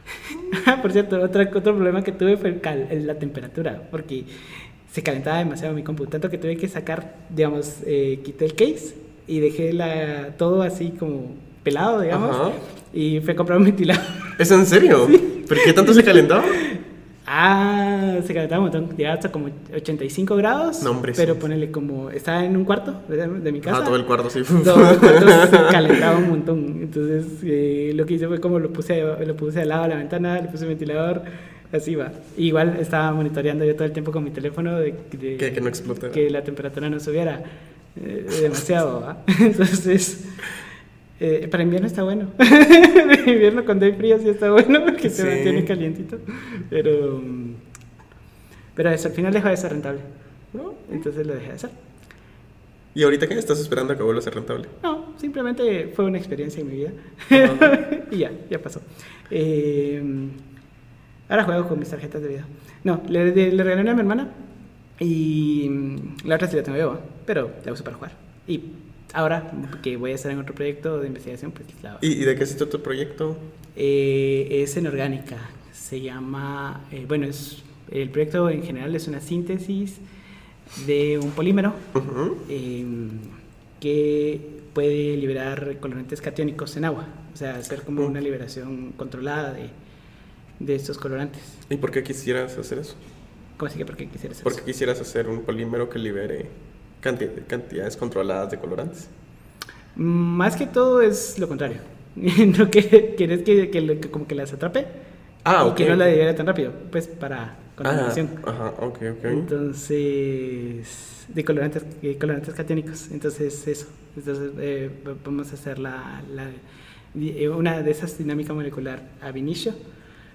hacer. Por cierto, otra, otro problema que tuve fue el cal- el- la temperatura, porque se calentaba demasiado mi compu, tanto que tuve que sacar, digamos, eh, quité el case y dejé la, todo así como pelado, digamos, Ajá. y fui a comprar un ventilador. ¿Es en serio? ¿Pero qué tanto se calentaba? Ah, se calentaba un montón, llegaba hasta como 85 grados. No, hombre, Pero sí. ponele como, estaba en un cuarto de, de mi casa. Ah, todo el cuarto, sí. Todo el cuarto se calentaba un montón. Entonces, eh, lo que hice fue como lo puse, lo puse al lado de la ventana, le puse ventilador, así va. Igual estaba monitoreando yo todo el tiempo con mi teléfono de, de- Que- que no explotara. que la temperatura no subiera eh, demasiado, ¿va? Entonces, eh, para invierno está bueno. en invierno cuando hay frío sí está bueno porque se Sí. mantiene calientito. Pero, pero eso, al final dejó de ser rentable. ¿No? Entonces lo dejé de hacer. ¿Y ahorita qué? ¿Estás esperando a que vuelva a ser rentable? No, simplemente fue una experiencia en mi vida. Y ya, ya pasó. Eh, ahora juego con mis tarjetas de video. No, le, le, le regalé una a mi hermana y mm, la otra sí la tengo yo, pero la uso para jugar. Y ahora que voy a estar en otro proyecto de investigación, pues la ¿Y, de qué trata tu proyecto? Eh, es en orgánica. Se llama, eh, bueno, es, el proyecto en general es una síntesis de un polímero Ujú. eh, que puede liberar colorantes catiónicos en agua, o sea, hacer como Mm. una liberación controlada de, de estos colorantes. ¿Y por qué quisieras hacer eso? ¿Cómo así que por qué quisieras hacer ¿Por qué eso? quisieras hacer un polímero que libere canti- cantidades controladas de colorantes? Más que todo es lo contrario. no que quieres que, que, lo- que como que las atrape Ah, y que no la libere tan rápido, pues para Ah, contaminación. ajá, ok, ok. Entonces, de colorantes, de colorantes catiónicos. Entonces, eso. Entonces, eh, vamos a hacer la, la- di- una de esas dinámica molecular ab initio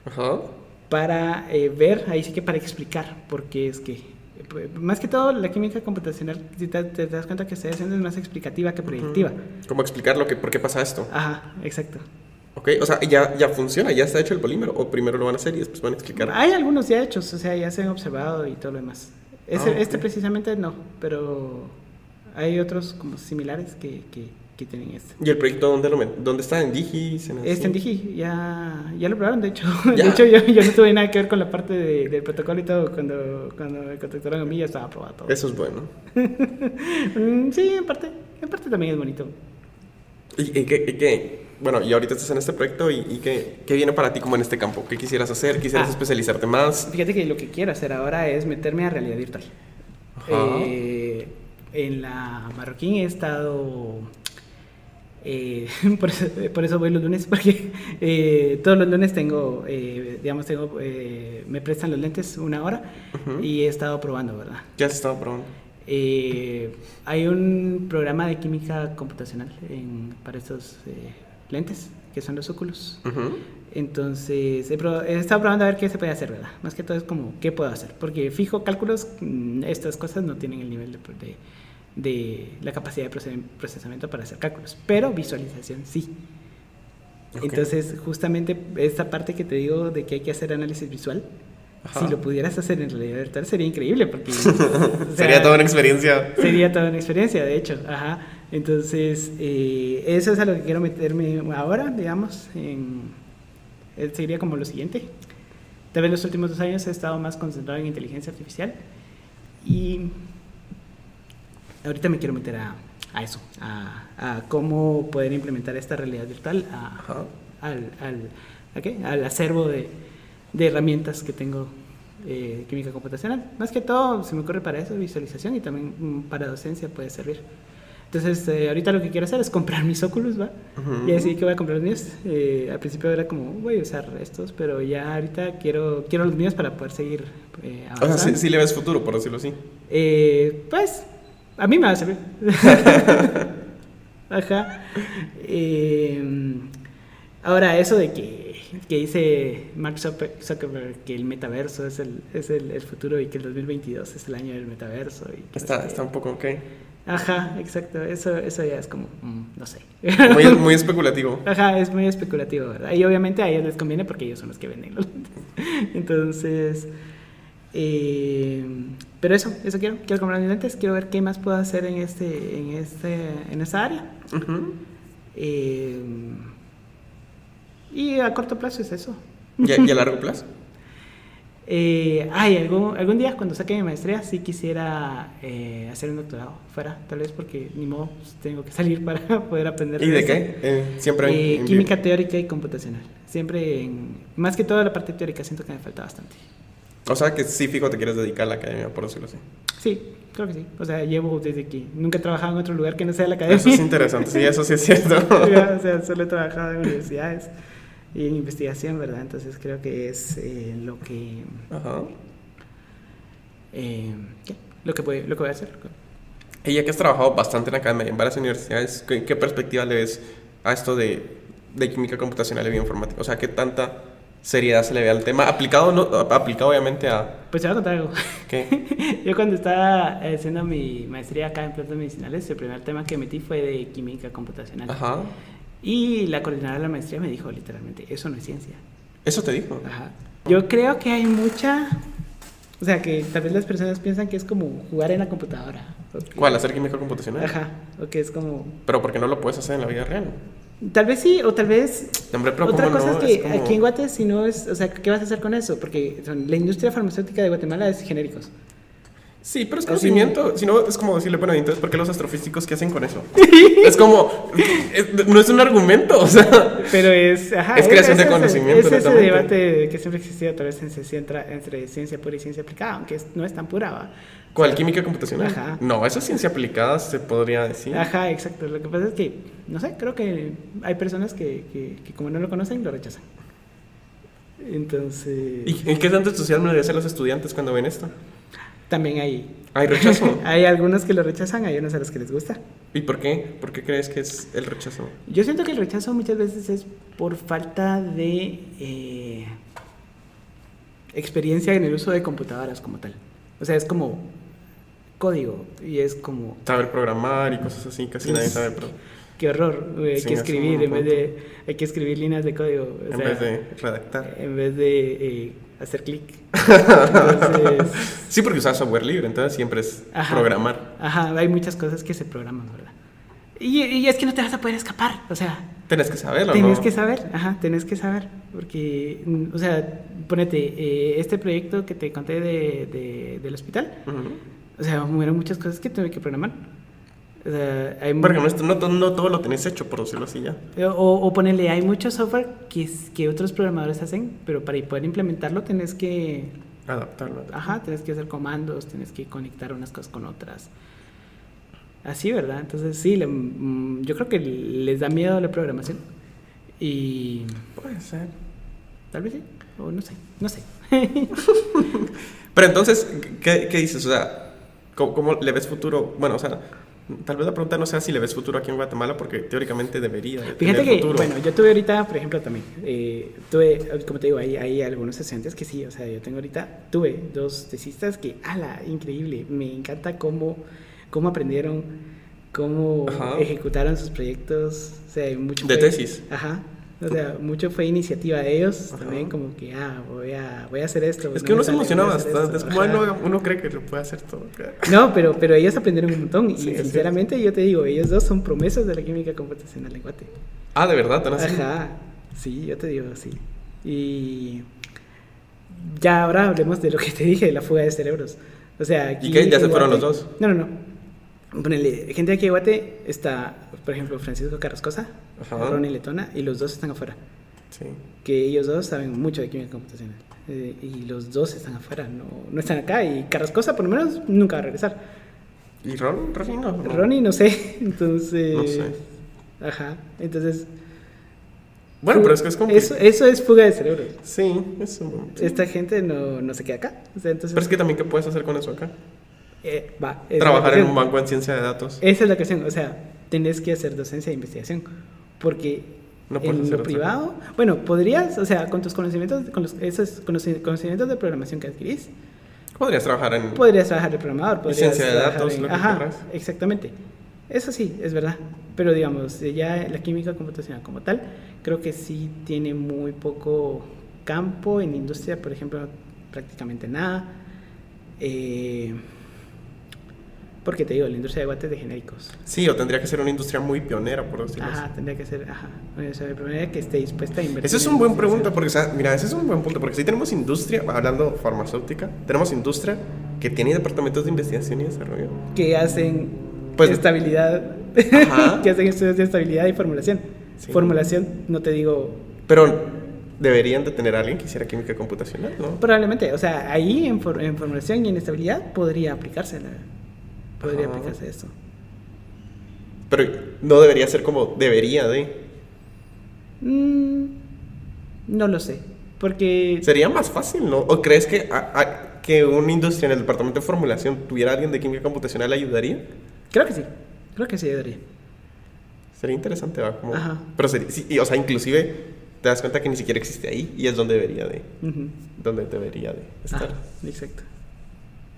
Ajá. para eh, ver, ahí sí que para explicar por qué es que. Más que todo, la química computacional, si te, te das cuenta que estoy haciendo es más explicativa que predictiva. ¿Cómo explicar lo que, por qué pasa esto? Ajá, exacto. Ok, o sea, ya, ya funciona, ya está hecho el polímero. O primero lo van a hacer y después van a explicar. Hay algunos ya hechos, o sea, ya se han observado y todo lo demás. Ah. Este precisamente no, pero hay otros como similares que, que, que tienen este. ¿Y el proyecto dónde, lo dónde está? ¿En Digis? ¿En Este en? Digi, ya, ya lo probaron, de hecho. Ya. De hecho, yo, yo no tuve nada que ver con la parte de- del protocolo y todo. Cuando, cuando me contactaron a mí ya estaba aprobado todo. Eso es bueno. Mm, sí, en parte. En parte también es bonito. ¿Y, y qué, qué? Bueno, y ahorita estás en este proyecto y, y qué, qué viene para ti como en este campo? ¿Qué quisieras hacer? ¿Quisieras Ah. especializarte más? Fíjate que lo que quiero hacer ahora es meterme a realidad virtual. Ajá. Eh, en la Marroquín he estado. Eh, por, eso, por eso voy los lunes, porque eh, todos los lunes tengo, eh, digamos, tengo, eh, me prestan los lentes una hora Ujú. y he estado probando, ¿verdad? ¿Qué has estado probando? Eh, hay un programa de química computacional en- para estos eh, lentes, que son los óculos. Ujú. Entonces, he, he estado probando a ver qué se puede hacer, ¿verdad? Más que todo es como, ¿qué puedo hacer? Porque fijo, cálculos, mm, estas cosas no tienen el nivel de, de, de la capacidad de procesamiento para hacer cálculos, pero visualización sí. Entonces, justamente esta parte que te digo de que hay que hacer análisis visual, Ajá. si lo pudieras hacer en realidad virtual sería increíble, porque... o sea, Sería toda una experiencia. Sería toda una experiencia, de hecho. Ajá. Entonces, eh, eso es a lo que quiero meterme ahora, digamos. En, eh, sería como lo siguiente. Tal vez los últimos dos años he estado más concentrado en inteligencia artificial y ahorita me quiero meter a, a eso, a, a cómo poder implementar esta realidad virtual a- al, al, ¿a qué? al acervo de, de herramientas que tengo eh, de química computacional. Más que todo se me ocurre para eso, visualización y también mm, para docencia puede servir. Entonces, eh, ahorita lo que quiero hacer es comprar mis óculos, ¿va? Ujú. Y así que voy a comprar los míos. Eh, al principio era como, voy a usar estos, pero ya ahorita quiero, quiero los míos para poder seguir eh, O sea, avanzando. sí, sí le ves futuro, por decirlo así. Eh, pues, a mí me va a servir. Ajá. Eh, ahora, eso de que, que dice Mark Zucker- Zuckerberg que el metaverso es el, es el, el futuro y que el 2022 es el año del metaverso. Y que no Está, sé está un poco, ok. Ajá, exacto. Eso, eso ya es como, mm, no sé. Muy, muy especulativo. Ajá, es muy especulativo, ¿verdad? Y obviamente a ellos les conviene porque ellos son los que venden los. Entonces, eh, pero eso, eso quiero, quiero comprar mis lentes, quiero ver qué más puedo hacer en este, en este, en esta área. Ujú. Eh, y a corto plazo es eso. ¿Y, a- y a largo plazo? Eh, ay, algún, algún día cuando saque mi maestría sí quisiera eh, hacer un doctorado fuera, tal vez porque ni modo pues, tengo que salir para poder aprender. ¿Y de qué? Eh, siempre en- Eh, en química teórica y computacional. Siempre en, más que todo la parte teórica siento que me falta bastante. O sea que sí, fijo, te quieres dedicar a la academia, por decirlo así. Sí, creo que sí. O sea, llevo desde que nunca he trabajado en otro lugar que no sea la academia. Eso es interesante, sí, eso sí es cierto. O sea, solo he trabajado en universidades y en investigación, ¿verdad? Entonces creo que es eh, lo que Ajá. eh, ¿qué? lo que voy, lo que voy a hacer. Y ya que has trabajado bastante en academia, en varias universidades, ¿qué, qué perspectiva le ves a esto de, de química computacional y bioinformática? O sea, ¿qué tanta seriedad se le ve al tema? Aplicado, no, aplicado obviamente a... Pues te voy a contar algo. ¿Qué? Yo cuando estaba haciendo mi maestría acá en plantas medicinales, el primer tema que metí fue de química computacional. Ajá. Y la coordinadora de la maestría me dijo literalmente, eso no es ciencia. Eso te dijo. Ajá. Yo creo que hay mucha... O sea, que tal vez las personas piensan que es como jugar en la computadora. ¿Cuál? ¿Hacer química computacional? Ajá. O que es como... Pero porque no lo puedes hacer en la vida real. Tal vez sí, o tal vez... Hombre, Otra ¿cómo cosa no? es que Es como- aquí en Guate, si no es... O sea, ¿qué vas a hacer con eso? Porque son- la industria farmacéutica de Guatemala es genéricos. Sí, pero es conocimiento. Si no, es como decirle, bueno, ¿y entonces, ¿por qué los astrofísicos qué hacen con eso? es como, es- no es un argumento, o sea. Pero es, ajá, Es creación de ese- conocimiento, Es ese debate que siempre ha existido tal vez en ciencia, entre, ciencia pura y ciencia aplicada, aunque es- no es tan pura. ¿va? ¿Cuál? ¿Química computacional? Ajá. No, eso es ciencia aplicada, se podría decir. Ajá, exacto. Lo que pasa es que, no sé, creo que hay personas que, que, que como no lo conocen, lo rechazan. Entonces, ¿Y en qué tanto entusiasmo le hacen los estudiantes cuando ven esto? También hay, ¿Hay rechazo? hay algunos que lo rechazan, hay unos a los que les gusta. ¿Y por qué? ¿Por qué crees que es el rechazo? Yo siento que el rechazo muchas veces es por falta de eh, experiencia en el uso de computadoras como tal. O sea, es como código y es como Saber programar y cosas así, casi nadie sabe, pero qué horror, hay Sí, que es escribir en vez de hay que escribir líneas de código, o en sea, vez de redactar. en vez de eh, hacer clic. Entonces, Sí, porque usas software libre, entonces siempre es Ajá. programar. ajá, hay muchas cosas que se programan, ¿verdad? Y, y es que no te vas a poder escapar, o sea, Tenés que saberlo, Tienes ¿no? que saber, ajá, tienes que saber, porque, mm, o sea, ponete, eh, este proyecto que te conté de, de- del hospital, o sea, hubieron muchas cosas que tuve que programar. Hay Porque no, no, no todo lo tenés hecho, por decirlo así ya. o, o ponele, hay mucho software que, que otros programadores hacen, pero para poder implementarlo tienes que, Adaptarlo. ajá, tienes que hacer comandos, tienes que conectar unas cosas con otras. Así, ¿verdad? Entonces, sí, le- mm, yo creo que les da miedo la programación. Y Puede ser. Tal vez sí, o no sé, no sé. Pero entonces, ¿qué, qué dices? O sea, ¿cómo, cómo le ves futuro? Bueno, o sea, Tal vez la pregunta no sea si le ves futuro aquí en Guatemala, porque teóricamente debería. de Fíjate tener que, futuro. bueno, yo tuve ahorita, por ejemplo, también, eh, tuve, como te digo, hay, hay algunos estudiantes que sí, o sea, yo tengo ahorita, tuve dos tesistas que, ala, increíble, me encanta cómo, cómo aprendieron, cómo Ajá. ejecutaron sus proyectos, o sea, mucho De tesis. Ajá. O sea, mucho fue iniciativa de ellos Ajá. también, como que, ah, voy a, voy a hacer esto. Es no que uno se emociona bastante. Es como, no, uno cree que lo puede hacer todo. No, pero, pero ellos aprendieron un montón. Sí, y es sinceramente yo te digo, ellos dos son promesas de la química computacional en Guate. Ah, de verdad, tan así. Ajá, sí, yo te digo así. Y ya ahora hablemos de lo que te dije, de la fuga de cerebros. O sea, aquí qué? ¿Ya se fueron los dos? No, no, no. Ponele, gente de aquí de Guate está, por ejemplo, Francisco Carrascosa, Ajá. Ronnie Letona, y los dos están afuera. Sí. Que ellos dos saben mucho de química computacional. Eh, y los dos están afuera, no, no están acá. Y Carrascosa, por lo menos, nunca va a regresar. ¿Y Ron? Ronnie no. no. Ronnie, no sé. Entonces. No sé. Ajá. Entonces. Bueno, pero es que es como. Eso, eso es fuga de cerebros. Sí, es un- sí. Esta gente no, no se queda acá. O sea, entonces. Pero es que también, ¿qué puedes hacer con eso acá? eh, va, Trabajar en un banco en ciencia de datos. Esa es la cuestión. O sea, tenés que hacer docencia e investigación. Porque No en lo privado, bueno, podrías, o sea, con tus conocimientos, con los, esos conoci- conocimientos de programación que adquirís, Podrías trabajar en. podrías trabajar de programador, podrías ciencia de datos, en- lo que Ajá, querrás. exactamente. Eso sí, es verdad. Pero digamos, ya la química computacional como tal, creo que sí tiene muy poco campo en industria, por ejemplo, prácticamente nada. Eh, porque te digo, la industria de guantes de genéricos. Sí, o tendría que ser una industria muy pionera, por decirlo así. Ajá, tendría que ser, ajá, una industria primera que esté dispuesta a invertir. Esa es un buen pregunta, porque, o sea, mira, ese es un buen punto, porque si tenemos industria, hablando farmacéutica, tenemos industria que tiene departamentos de investigación y desarrollo. Que hacen Pues- estabilidad, Ajá. que hacen estudios de estabilidad y formulación. Sí. Formulación, no te digo Pero deberían de tener a alguien que hiciera química computacional, ¿no? Probablemente, o sea, ahí en, for- en formulación y en estabilidad podría aplicarse, la- podría Ajá. aplicarse esto. Pero no debería ser como debería de. Mm, no lo sé, porque Sería más fácil, ¿no? ¿O crees que, a- a- que una industria en el departamento de formulación tuviera alguien de química computacional ayudaría? creo que sí, creo que sí debería. Sería interesante, ¿va? Como- Ajá. Pero sería, sí, y, o sea, inclusive te das cuenta que ni siquiera existe ahí y es donde debería de, donde debería de estar. Exacto.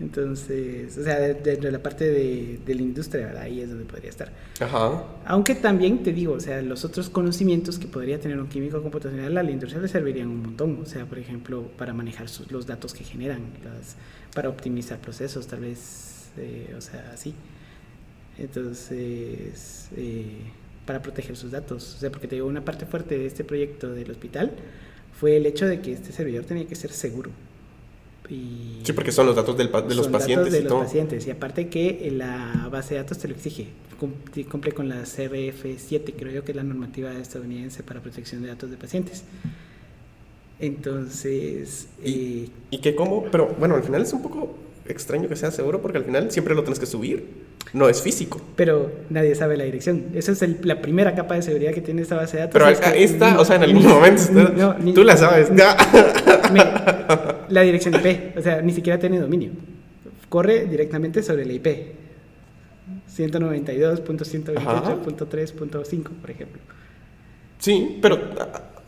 Entonces, o sea, de- dentro de la parte de, de la industria, ¿verdad? ahí es donde podría estar. Ajá. Aunque también te digo, o sea, los otros conocimientos que podría tener un químico computacional a la industria le servirían un montón. O sea, por ejemplo, para manejar sus- los datos que generan, las, para optimizar procesos, tal vez, eh, o sea, así. Entonces, eh, para proteger sus datos. O sea, porque te digo, una parte fuerte de este proyecto del hospital fue el hecho de que este servidor tenía que ser seguro. Y Sí, porque son los datos del de los son pacientes datos de y los todo. pacientes. Y aparte que la base de datos te lo exige. Cum- Cumple con la CRF7, creo yo que es la normativa estadounidense para protección de datos de pacientes. Entonces, Y- eh, ¿Y qué cómo? Pero bueno, al final es un poco extraño que sea seguro porque al final siempre lo tienes que subir. No es físico. pero nadie sabe la dirección. Esa es el- la primera capa de seguridad que tiene esta base de datos. Pero es ahí está, ni- o sea, en ni- algún momento está- no, ni- tú la sabes. me- la dirección IP, o sea, ni siquiera tiene dominio. Corre directamente sobre la IP. 192.128.3.5, por ejemplo. Sí, pero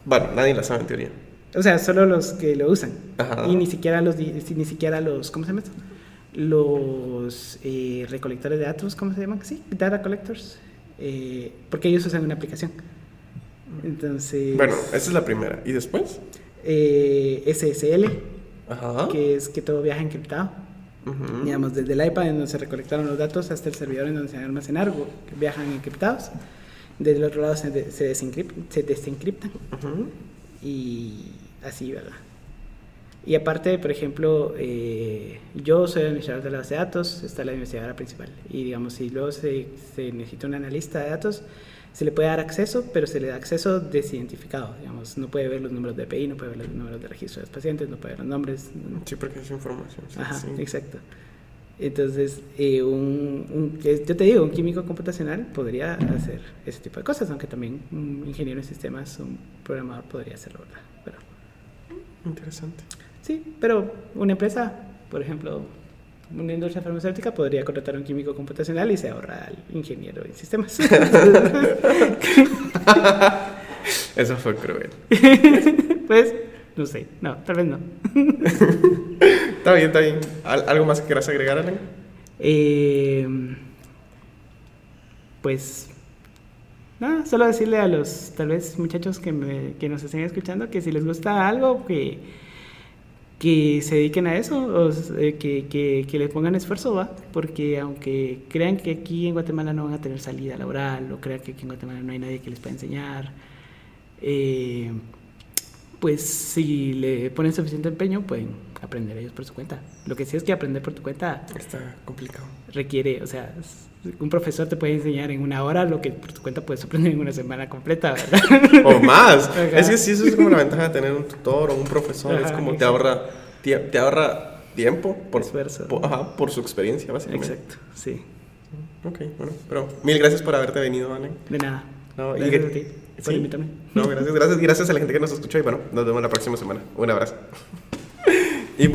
bueno, nadie la sabe en teoría. O sea, solo los que lo usan. Ajá. Y ni siquiera los, ni siquiera los, ¿cómo se llama esto? Los eh, recolectores de datos, ¿cómo se llaman? Sí, data collectors. eh, porque ellos usan una aplicación. Entonces, Bueno, esa es la primera. ¿Y después? eh, SSL, Ajá. que es que todo viaja encriptado. Digamos, desde el iPad en donde se recolectaron los datos hasta el servidor en donde se van a almacenar, o que viajan encriptados. Del otro lado se, de- se, se desencriptan y así, ¿verdad? Y aparte, por ejemplo, eh, yo soy el administrador de la base de datos, está la investigadora principal. Y digamos, si luego se, se necesita un analista de datos, se le puede dar acceso, pero se le da acceso desidentificado. Digamos, no puede ver los números de API, no puede ver los números de registro de los pacientes, no puede ver los nombres. Sí, porque es información. sí, Ajá, sí. exacto. Entonces, eh, un, yo te digo, un químico computacional podría hacer ese tipo de cosas, aunque también un ingeniero en sistemas, un programador podría hacerlo, ¿verdad? Pero, Interesante. Sí, pero una empresa, por ejemplo, una industria farmacéutica podría contratar a un químico computacional y se ahorra al ingeniero en sistemas. Eso fue cruel. pues, no sé, no, tal vez no. está bien, está bien. ¿Al- ¿Algo más que quieras agregar, Alan? Eh, pues, nada, solo decirle a los, tal vez, muchachos que, me- que nos estén escuchando que si les gusta algo, que, que se dediquen a eso, o eh, que, que, que le pongan esfuerzo, ¿va? Porque aunque crean que aquí en Guatemala no van a tener salida laboral, o crean que aquí en Guatemala no hay nadie que les pueda enseñar, eh, pues si le ponen suficiente empeño, pueden aprender ellos por su cuenta. Lo que sí es que aprender por tu cuenta Está complicado. requiere, o sea, un profesor te puede enseñar en una hora lo que por tu cuenta puedes aprender en una semana completa, ¿verdad? O más. Ajá. Es que sí, eso es como la ventaja de tener un tutor o un profesor. es como te ahorra, tie- te ahorra tiempo por, Esfuerzo. por- ajá, por su experiencia, básicamente. Exacto, sí. Ok, bueno. Pero mil gracias por haberte venido, Alan. De nada. No, Gracias a ti por sí. invitarme. No, gracias, gracias, gracias a la gente que nos escuchó y bueno, nos vemos la próxima semana. Un abrazo. Y bueno.